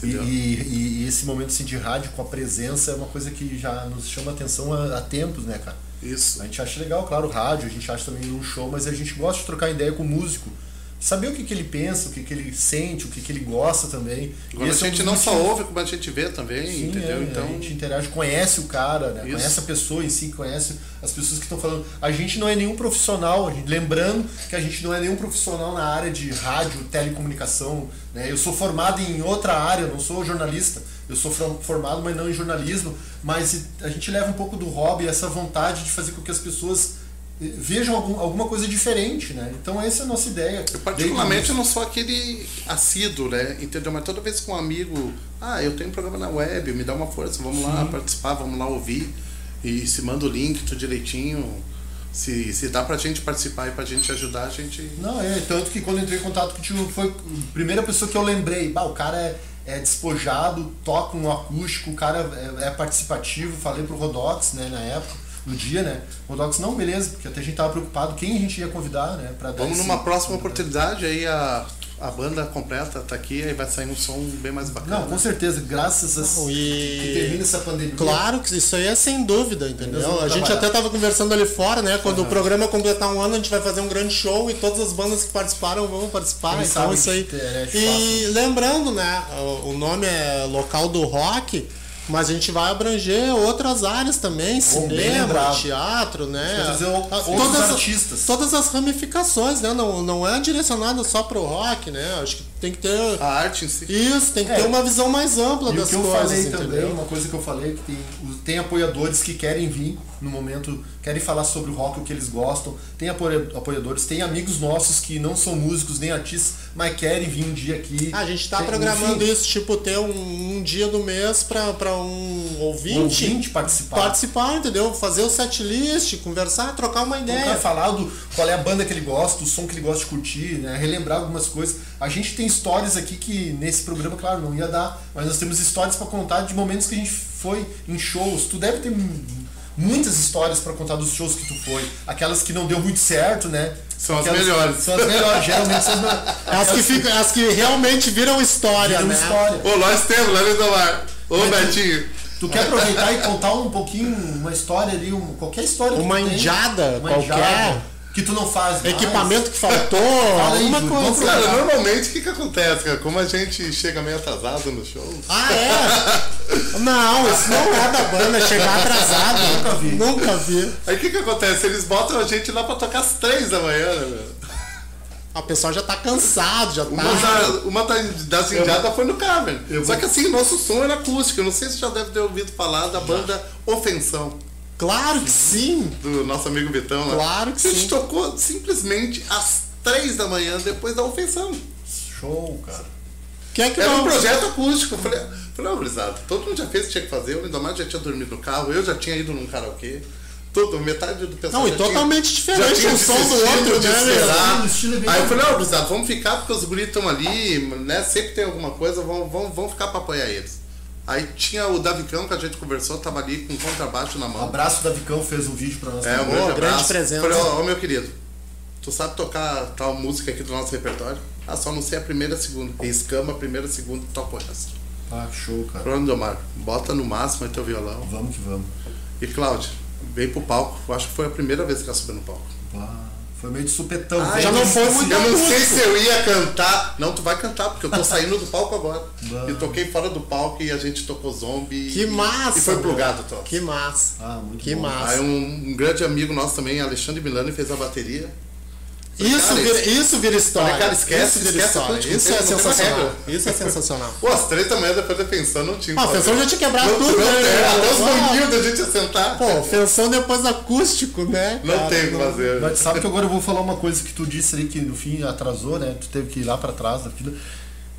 E, e- e esse momento assim, de rádio com a presença é uma coisa que já nos chama atenção há, há tempos, né, cara? Isso. A gente acha legal, claro, rádio, a gente acha também um show, mas a gente gosta de trocar ideia com o músico, saber o que, que ele pensa, o que, que ele sente, o que, que ele gosta também. Agora a esse é um gente não só motivos. ouve, como a gente vê também, Sim, entendeu? é, então, a gente interage, conhece o cara, né? Conhece a pessoa em si, conhece as pessoas que estão falando. A gente não é nenhum profissional, gente- lembrando que a gente não é nenhum profissional na área de rádio, telecomunicação. Né? Eu sou formado em outra área, não sou jornalista. Eu sou formado, mas não em jornalismo. Mas a gente leva um pouco do hobby, essa vontade de fazer com que as pessoas vejam algum- alguma coisa diferente, né? Então essa é a nossa ideia. Eu particularmente eu não sou aquele assíduo, né? Entendeu? Mas toda vez que um amigo, ah, eu tenho um programa na web, me dá uma força, vamos lá participar, vamos lá ouvir. E se manda o link, tudo direitinho. Se, se dá pra gente participar e pra gente ajudar, a gente. Não, é, tanto que quando entrei em contato contigo, foi a primeira pessoa que eu lembrei. Bah, o cara é, é despojado, toca um acústico, o cara é, é participativo. Falei pro Rodox, né, na época, no dia, né? Rodox, não, beleza, porque até a gente tava preocupado quem a gente ia convidar, né? Pra dar Vamos esse- numa próxima oportunidade aí a, a banda completa tá aqui, aí vai sair um som bem mais bacana. Não, com certeza, graças a Não, e- que termina essa pandemia. Claro que isso aí é sem dúvida, entendeu? A gente trabalhar. até tava conversando ali fora, né? Quando o programa completar um ano, a gente vai fazer um grande show e todas as bandas que participaram vão participar. Então isso aí. que é E lembrando, né? O, o nome é local do rock. Mas a gente vai abranger outras áreas também, bem cinema, teatro, né? vai trazer o- A- outros todas, as- artistas. todas as ramificações, né? Não, não é direcionado só pro rock, né? Acho que tem que ter. A arte em si. Isso, tem que É. ter uma visão mais ampla E o das que eu coisas, falei entendeu? também, uma coisa que eu falei, que tem, tem apoiadores que querem vir no momento, querem falar sobre o rock, o que eles gostam. Tem apoia- apoiadores, tem amigos nossos que não são músicos nem artistas, mas querem vir um dia aqui. Ah, a gente tá Tem- programando enfim, isso, tipo, ter um, um dia do mês pra, pra um ouvinte, Um ouvinte participar. participar, entendeu? Fazer o set list, conversar, trocar uma O ideia. falar do qual é a banda que ele gosta, o som que ele gosta de curtir, né? relembrar algumas coisas. A gente tem histórias aqui que nesse programa, claro, não ia dar, mas nós temos histórias para contar de momentos que a gente foi em shows. Tu deve ter mu- muitas histórias para contar dos shows que tu foi. Aquelas que não deu muito certo, né? São as Aquelas- melhores. São as melhores, geralmente são as melhores. As que, ficam, as que realmente viram história, Viram né? história. Ô, nós temos, lá no Idomar. Ô, Mas tu- Betinho. Tu quer aproveitar e contar um pouquinho, uma história ali, um- qualquer história que Uma tu tem, uma qualquer. indiada que tu não faz mais. Equipamento que faltou, alguma coisa. Cara, Legal. normalmente o que, que acontece, cara? Como a gente chega meio atrasado no show. Ah, é? Não, isso não é da banda, chegar atrasado. Nunca vi. Nunca vi. Aí o que, que acontece? Eles botam a gente lá pra tocar às três da manhã, né, meu? A pessoa já tá cansado, já Uma, tá. da- uma da- das indiadas foi no Cavern. eu Só vou- que assim, nosso som era acústico. Eu não sei se já deve ter ouvido falar da banda Ofensão, Claro que sim. do nosso amigo Vitão. Né? Claro que A gente sim. tocou simplesmente às três da manhã depois da Ofensão. Show, cara. Quem é que Era não? um projeto acústico. Eu falei, falei, ó, gurizada, todo mundo já fez o que tinha que fazer. O Lindomar já tinha dormido no carro, eu já tinha ido num karaokê. Todo, metade do pessoal Não, e já tinha- totalmente já diferente tinha um som do outro, né. O é Aí eu falei, ó, gurizada, vamos ficar porque os guris estão ali, né? Sempre tem alguma coisa, vamos, vamos, vamos ficar pra apoiar eles. Aí tinha o Davicão que a gente conversou, tava ali com contrabaixo na Um mão. abraço, Davicão fez um vídeo pra nós. É, um grande grande abraço. presença. Falei, ó, ó, meu querido, tu sabe tocar tal música aqui do nosso repertório? Ah, só não sei a primeira e a segunda. Escama a primeira e a segunda toca o resto. Ah, show, cara. Pronto, Domar, bota no máximo aí teu violão. Vamos que vamos. E Cláudia, veio pro palco. Eu acho que foi a primeira vez que ela subiu no palco. Ah, foi meio de supetão. Ah, já não foi muito Eu não sei acústico. se eu ia cantar. Não, tu vai cantar, porque eu tô saindo do palco agora. Eu toquei fora do palco e a gente tocou zombie. Que e- massa. E foi plugado. Que massa. Ah, muito Que bom. massa. Aí um, um grande amigo nosso também, Alexandre Milani, fez a bateria. Isso Cara, vira, isso vira história. Falei, cara, esquece, isso vira esquece história. acústico, Isso é não tem sensacional. Isso é sensacional. Pô, às três da manhã depois da pensão não tinha. Ah, a. Fensão já tinha quebrado Não, tudo, não né? tem, até os banquinhos da gente ia sentar. Pô, Fensão depois acústico, né? não cara? tem o que fazer. Mas sabe que agora eu vou falar uma coisa que tu disse ali que no fim atrasou, né? Tu teve que ir lá pra trás da fila.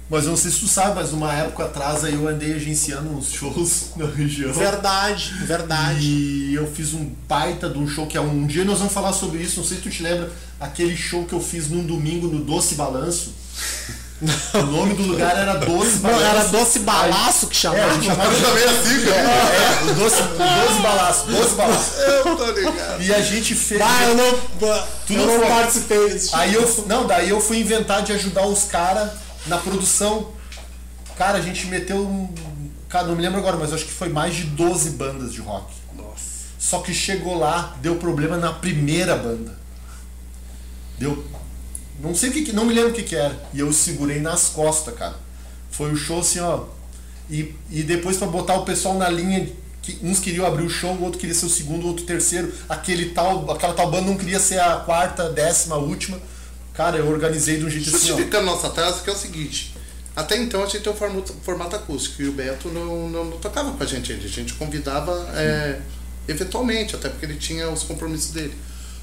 Mas eu não sei se tu sabe, mas uma época atrás aí eu andei agenciando uns shows na região. Verdade, verdade. E eu fiz um baita de um show que é um, um dia nós vamos falar sobre isso, não sei se tu te lembra, aquele show que eu fiz num domingo no Doce Balanço. o nome do lugar era Doce Não, Balanço. era doce balaço que É, a chamava. gente chamava Eu também assim, cara. É, o Doce, o doce Balaço, Doce Balaço. Eu tô ligado. E a gente fez. Ah, eu não, Tu eu não não participei disso. Aí eu, não, daí eu fui inventar de ajudar os caras na produção. Cara, a gente meteu um. Cara, não me lembro agora, mas acho que foi mais de 12 bandas de rock. Nossa. Só que chegou lá, deu problema na primeira banda. Deu. Não sei o que, que- não me lembro o que que era. E eu segurei nas costas, cara. Foi o show assim, ó. E, e depois pra botar o pessoal na linha, que uns queriam abrir o show, o outro queria ser o segundo, o outro terceiro. Aquele tal, aquela tal banda não queria ser a quarta, décima, última. Cara, eu organizei de um jeito assim. Justificando nosso atraso, que é o seguinte. Até então a gente tem um formato, formato acústico e o Beto não, não, não tocava com a gente ainda. A gente convidava é, eventualmente, até porque ele tinha os compromissos dele.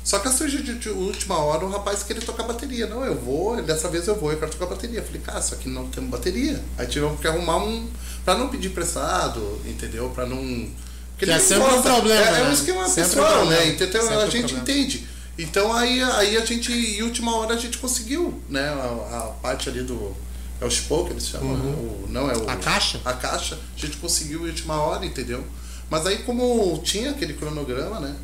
Só que a surgiu de, de última hora o rapaz queria tocar bateria. Não, eu vou, dessa vez eu vou, eu quero tocar bateria. Eu falei, cara, só que não temos bateria. Aí tivemos que arrumar um. Pra não pedir prestado, entendeu? Pra não. porque Que é ele sempre um gosta. problema, É, é um né? esquema Sempre um pessoal, problema. né? Entendeu? Sempre a um gente problema. entende. Então aí, aí a gente, em última hora, a gente conseguiu, né? A, a parte ali do. É o que eles chamam, né? o, não é o. Uhum. A caixa? A caixa, a gente conseguiu em última hora, entendeu? Mas aí como tinha aquele cronograma, né?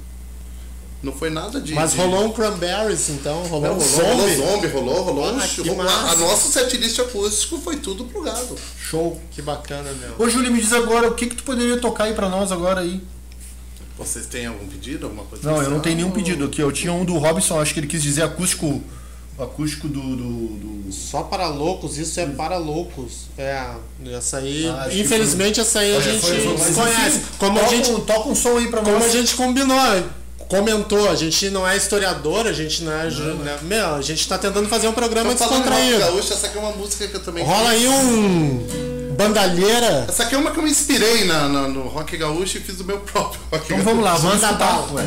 Não foi nada de. Mas de- rolou um Cranberries, então, rolou Não, um rolou, rolou zombie. zombie, rolou, rolou. Ah, um massa. a, a nossa setlist acústico foi tudo plugado. Show. Que bacana, meu. Ô Júlio, me diz agora, o que que tu poderia tocar aí pra nós agora aí? Vocês têm algum pedido, alguma coisa Não, eu não especial? tenho nenhum pedido aqui. Eu tinha um do Robson, acho que ele quis dizer acústico. Acústico do. do, do- Só para loucos, isso é para loucos. É, essa aí, Ah, infelizmente essa aí a É, gente foi- foi- conhece. enfim, Como a toca gente um- Toca um som aí pra como nós. a gente combinou, comentou, a gente não é historiador, a gente não é, ju- né? meu, a gente tá tentando fazer um programa descontraído. gaúcho, essa aqui é uma música que eu também Rola aí um bandalheira. Essa aqui é uma que eu me inspirei na, na- no rock gaúcho e fiz o meu próprio rock Então vamos lá, vamos Manda escutar. bala.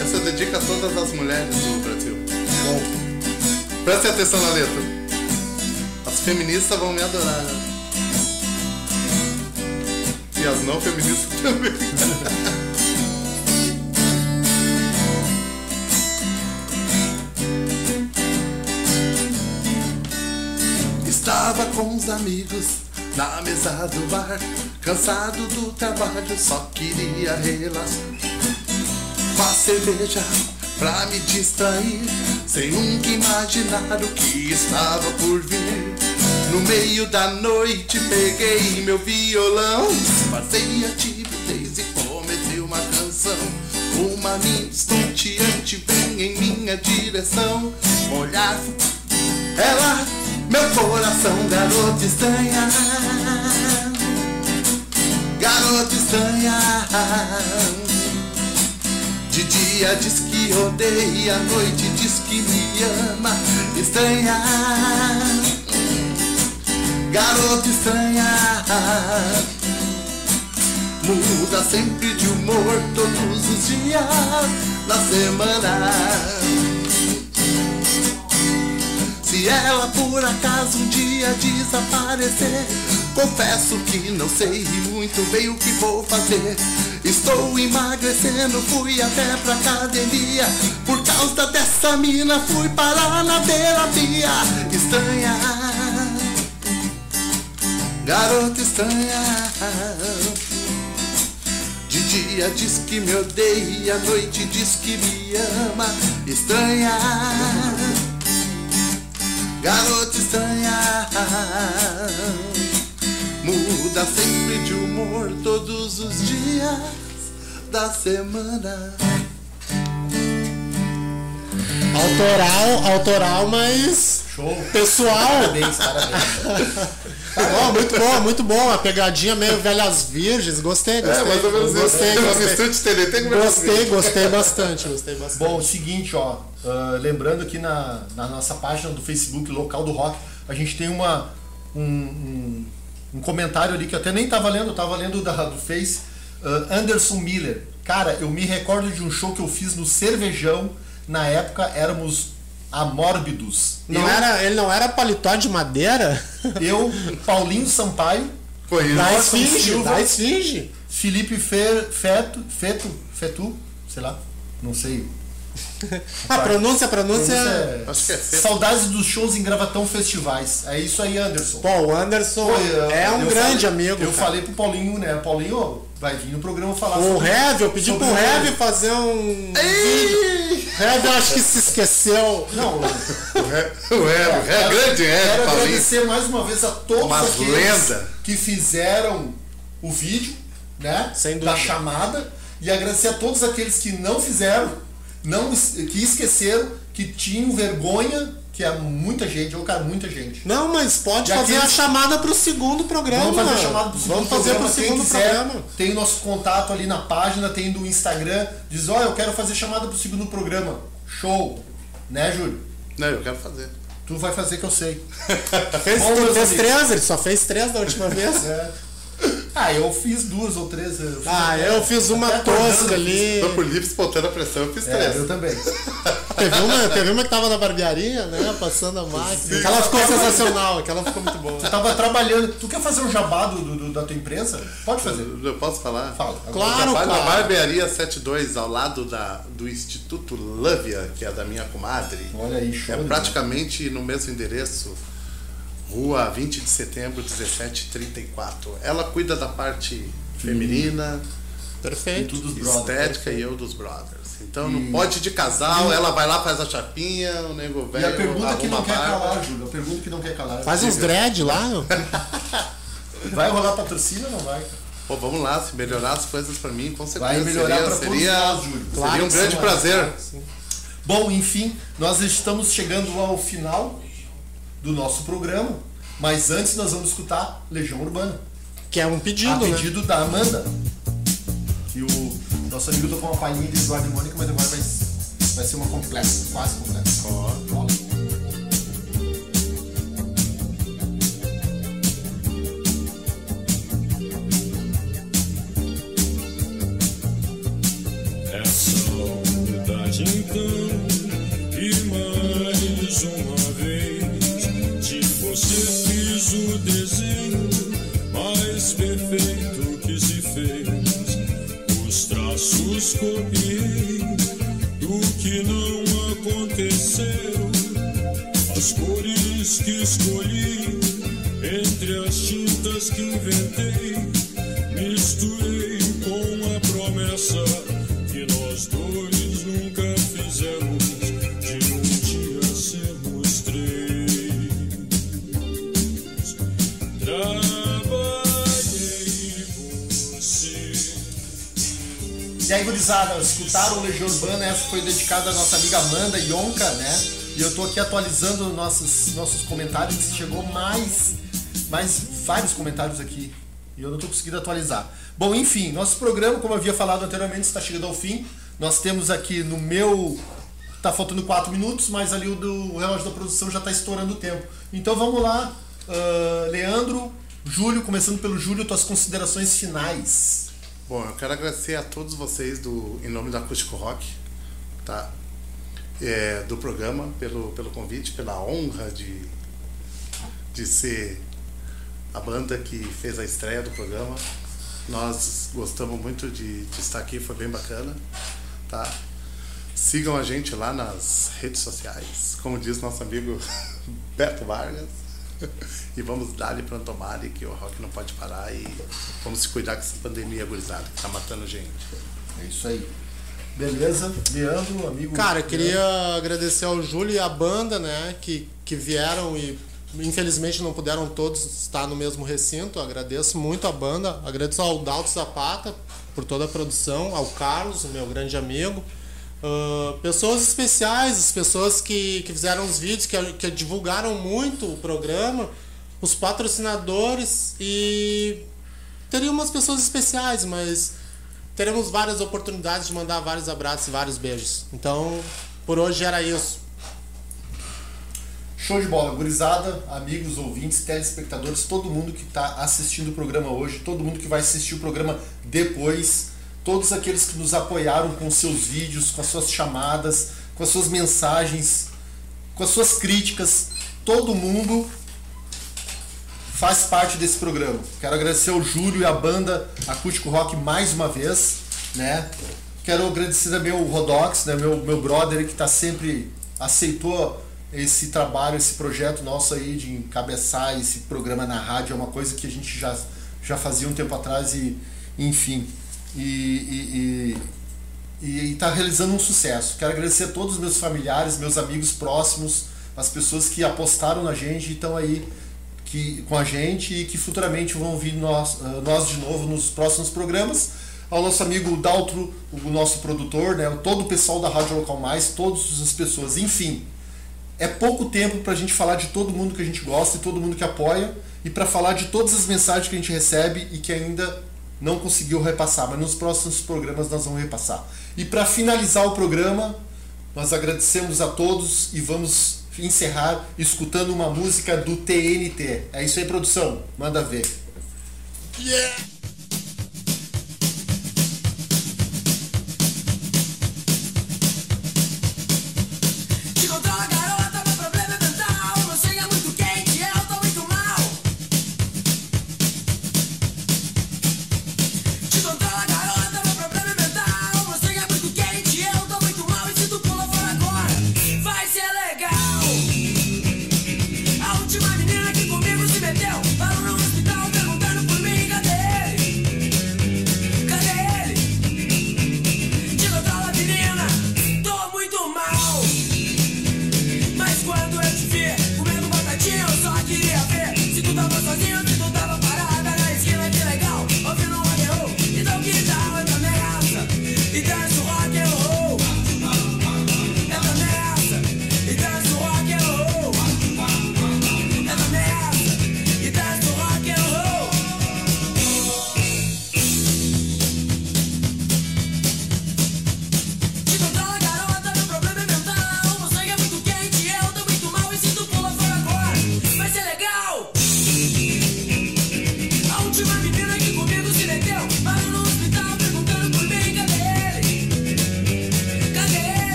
Essa eu dedico a todas as mulheres do Brasil. Prestem atenção na letra. As feministas vão me adorar. E as não feministas também. Estava com os amigos na mesa do bar, cansado do trabalho, só queria relaxar com a cerveja pra me distrair, sem nunca imaginar o que estava por vir. No meio da noite peguei meu violão, passei a timidez e comecei uma canção. Uma mina estonteante vem em minha direção, olhar ela, meu coração, garoto estranha. Garoto estranha. De dia diz que odeia, à noite diz que me ama. Estranha. Garoto estranha. Muda sempre de humor todos os dias da semana. Ela por acaso um dia desaparecer, confesso que não sei muito bem o que vou fazer. Estou emagrecendo, fui até pra academia. Por causa dessa mina, fui parar na terapia. Estranha, garota estranha. De dia diz que me odeia, à noite diz que me ama. Estranha. Garota estranha Muda sempre de humor todos os dias da semana Autoral, autoral, mas Show. pessoal. Parabéns, parabéns. Bom, muito bom, muito bom. A pegadinha meio velhas virgens. Gostei, gostei. É, mais ou menos isso. gostei, Uma gostei. com Gostei, gostei bastante, gostei bastante. Bom, o seguinte, ó. Ah, lembrando aqui na, na nossa página do Facebook Local do Rock, a gente tem uma, um, um, um comentário ali que eu até nem tava lendo, eu tava lendo da, do Face. ah, Anderson Miller. Cara, eu me recordo de um show que eu fiz no Cervejão. Na época éramos amórbidos. Não eu, era, ele não era paletó de madeira? eu, Paulinho Sampaio. Da esfinge, Silva. da esfinge. Felipe Fe, Feto, Feto, Fetu, sei lá, não sei. A pronúncia, a pronúncia. É, é. Saudades dos shows em Gravatão Festivais. É isso aí, Anderson. Pô, o Anderson é um grande falei- amigo. Eu cara. falei pro Paulinho, né? Paulinho, vai vir no programa falar O Heavy, eu pedi pro o Heavy fazer um. Heavy, eu acho que se esqueceu. Não, O é, o é grande, é, quero Paulinho. agradecer mais uma vez a todos aqueles lenda. que fizeram o vídeo, né? Sem da chamada. E agradecer a todos aqueles que não fizeram, não, que esqueceram, que tinham vergonha, que é muita gente, ou cara, muita gente. Não, mas pode E fazer aqueles- a chamada pro segundo programa. Vamos fazer a chamada pro segundo Vamos fazer programa. segundo quiser, programa. Tem nosso contato ali na página, tem do Instagram. Diz, ó, eu quero fazer chamada pro segundo programa. Show. Né, Júlio? Não, eu quero fazer. Tu vai fazer que eu sei. Fez, Bom, meus fez amigos. três, ele só fez três da última vez. É. Ah, eu fiz duas ou três. Eu fiz Ah, eu fiz uma até tosca eu ali. Tô por livre, botando a pressão, eu fiz É, três. eu também. Teve uma, teve uma que tava na barbearia, né? Passando a máquina. Aquela ficou sensacional, aquela ficou muito boa. Você tava trabalhando. Tu quer fazer um jabá do, do- da tua empresa? Pode fazer. Eu posso falar? Fala. Claro, eu trabalho na. Barbearia 72, ao lado da, do Instituto Lávia, que é da minha comadre. Olha aí, show. É de praticamente no mesmo endereço, Rua 20 de Setembro, 1734. Ela cuida da parte feminina, Perfeito. Tudo dos brothers. estética e eu dos brothers. Então, no pote de casal, ela vai lá, faz a chapinha, o nego E velho a pergunta que não quer barba. calar, Júlio. A pergunta que não quer calar. Faz uns dread lá, meu. Vai rolar patrocínio ou não vai? Pô, vamos lá, se melhorar as coisas pra mim, com certeza. Vai melhorar seria, pra todos seria, nós, Júlio. seria Claro um que grande sim, prazer. Bom, enfim, nós estamos chegando ao final do nosso programa. Mas antes nós vamos escutar Legião Urbana. Que é um a pedido, né? pedido da Amanda. Que o nosso amigo tocou uma palhinha de Eduardo e Mônica, mas agora vai, vai ser uma completa, quase completa. Rola. É saudade então, copiei do que não aconteceu, as cores que escolhi entre as tintas que inventei. Gurizada, escutaram o Legião Urbana, essa foi dedicada à nossa amiga Amanda Yonka, né? E eu tô aqui atualizando nossos, nossos comentários, chegou mais, mais vários comentários aqui. E eu não tô conseguindo atualizar. Bom, enfim, nosso programa, como eu havia falado anteriormente, está chegando ao fim. Nós temos aqui no meu. Tá faltando 4 minutos, mas ali o do o relógio da produção já está estourando o tempo. Então vamos lá, ah, Leandro, Júlio, começando pelo Júlio, tuas considerações finais. Bom, eu quero agradecer a todos vocês do, em nome da Acústico Rock, tá? É, do programa, pelo, pelo convite, pela honra de, de ser a banda que fez a estreia do programa. Nós gostamos muito de, de estar aqui, foi bem bacana, tá? Sigam a gente lá nas redes sociais, como diz nosso amigo Beto Vargas. E vamos dar-lhe para tomar que o rock não pode parar e vamos se cuidar com essa pandemia gurizada que tá matando gente. É isso aí. Beleza? Leandro, amigo. Cara, eu queria agradecer ao Júlio e à banda, né, que, que vieram e infelizmente não puderam todos estar no mesmo recinto. Agradeço muito a banda, agradeço ao Dalto Zapata por toda a produção, ao Carlos, o meu grande amigo. Ah, pessoas especiais, as pessoas que, que fizeram os vídeos, que, que divulgaram muito o programa, os patrocinadores e teria umas pessoas especiais, mas teremos várias oportunidades de mandar vários abraços e vários beijos. Então, por hoje era isso. Show de bola, gurizada, amigos, ouvintes, telespectadores, todo mundo que está assistindo o programa hoje, todo mundo que vai assistir o programa depois, todos aqueles que nos apoiaram com seus vídeos, com as suas chamadas, com as suas mensagens, com as suas críticas, todo mundo faz parte desse programa. Quero agradecer ao Júlio e a banda Acústico Rock mais uma vez, né? Quero agradecer também ao Rodox, né, meu, meu brother que está sempre aceitou esse trabalho, esse projeto nosso aí de encabeçar esse programa na rádio, é uma coisa que a gente já, já fazia um tempo atrás e, enfim, e está realizando um sucesso. Quero agradecer a todos os meus familiares, meus amigos próximos, as pessoas que apostaram na gente e estão aí que, com a gente e que futuramente vão vir nós, ah, nós de novo nos próximos programas. Ao nosso amigo Daltro, o nosso produtor, né, todo o pessoal da Rádio Local Mais, todas as pessoas, enfim. É pouco tempo para a gente falar de todo mundo que a gente gosta e todo mundo que apoia e para falar de todas as mensagens que a gente recebe e que ainda não conseguiu repassar, mas nos próximos programas nós vamos repassar. E para finalizar o programa, nós agradecemos a todos e vamos encerrar escutando uma música do TNT. É isso aí, produção. Manda ver. Yeah!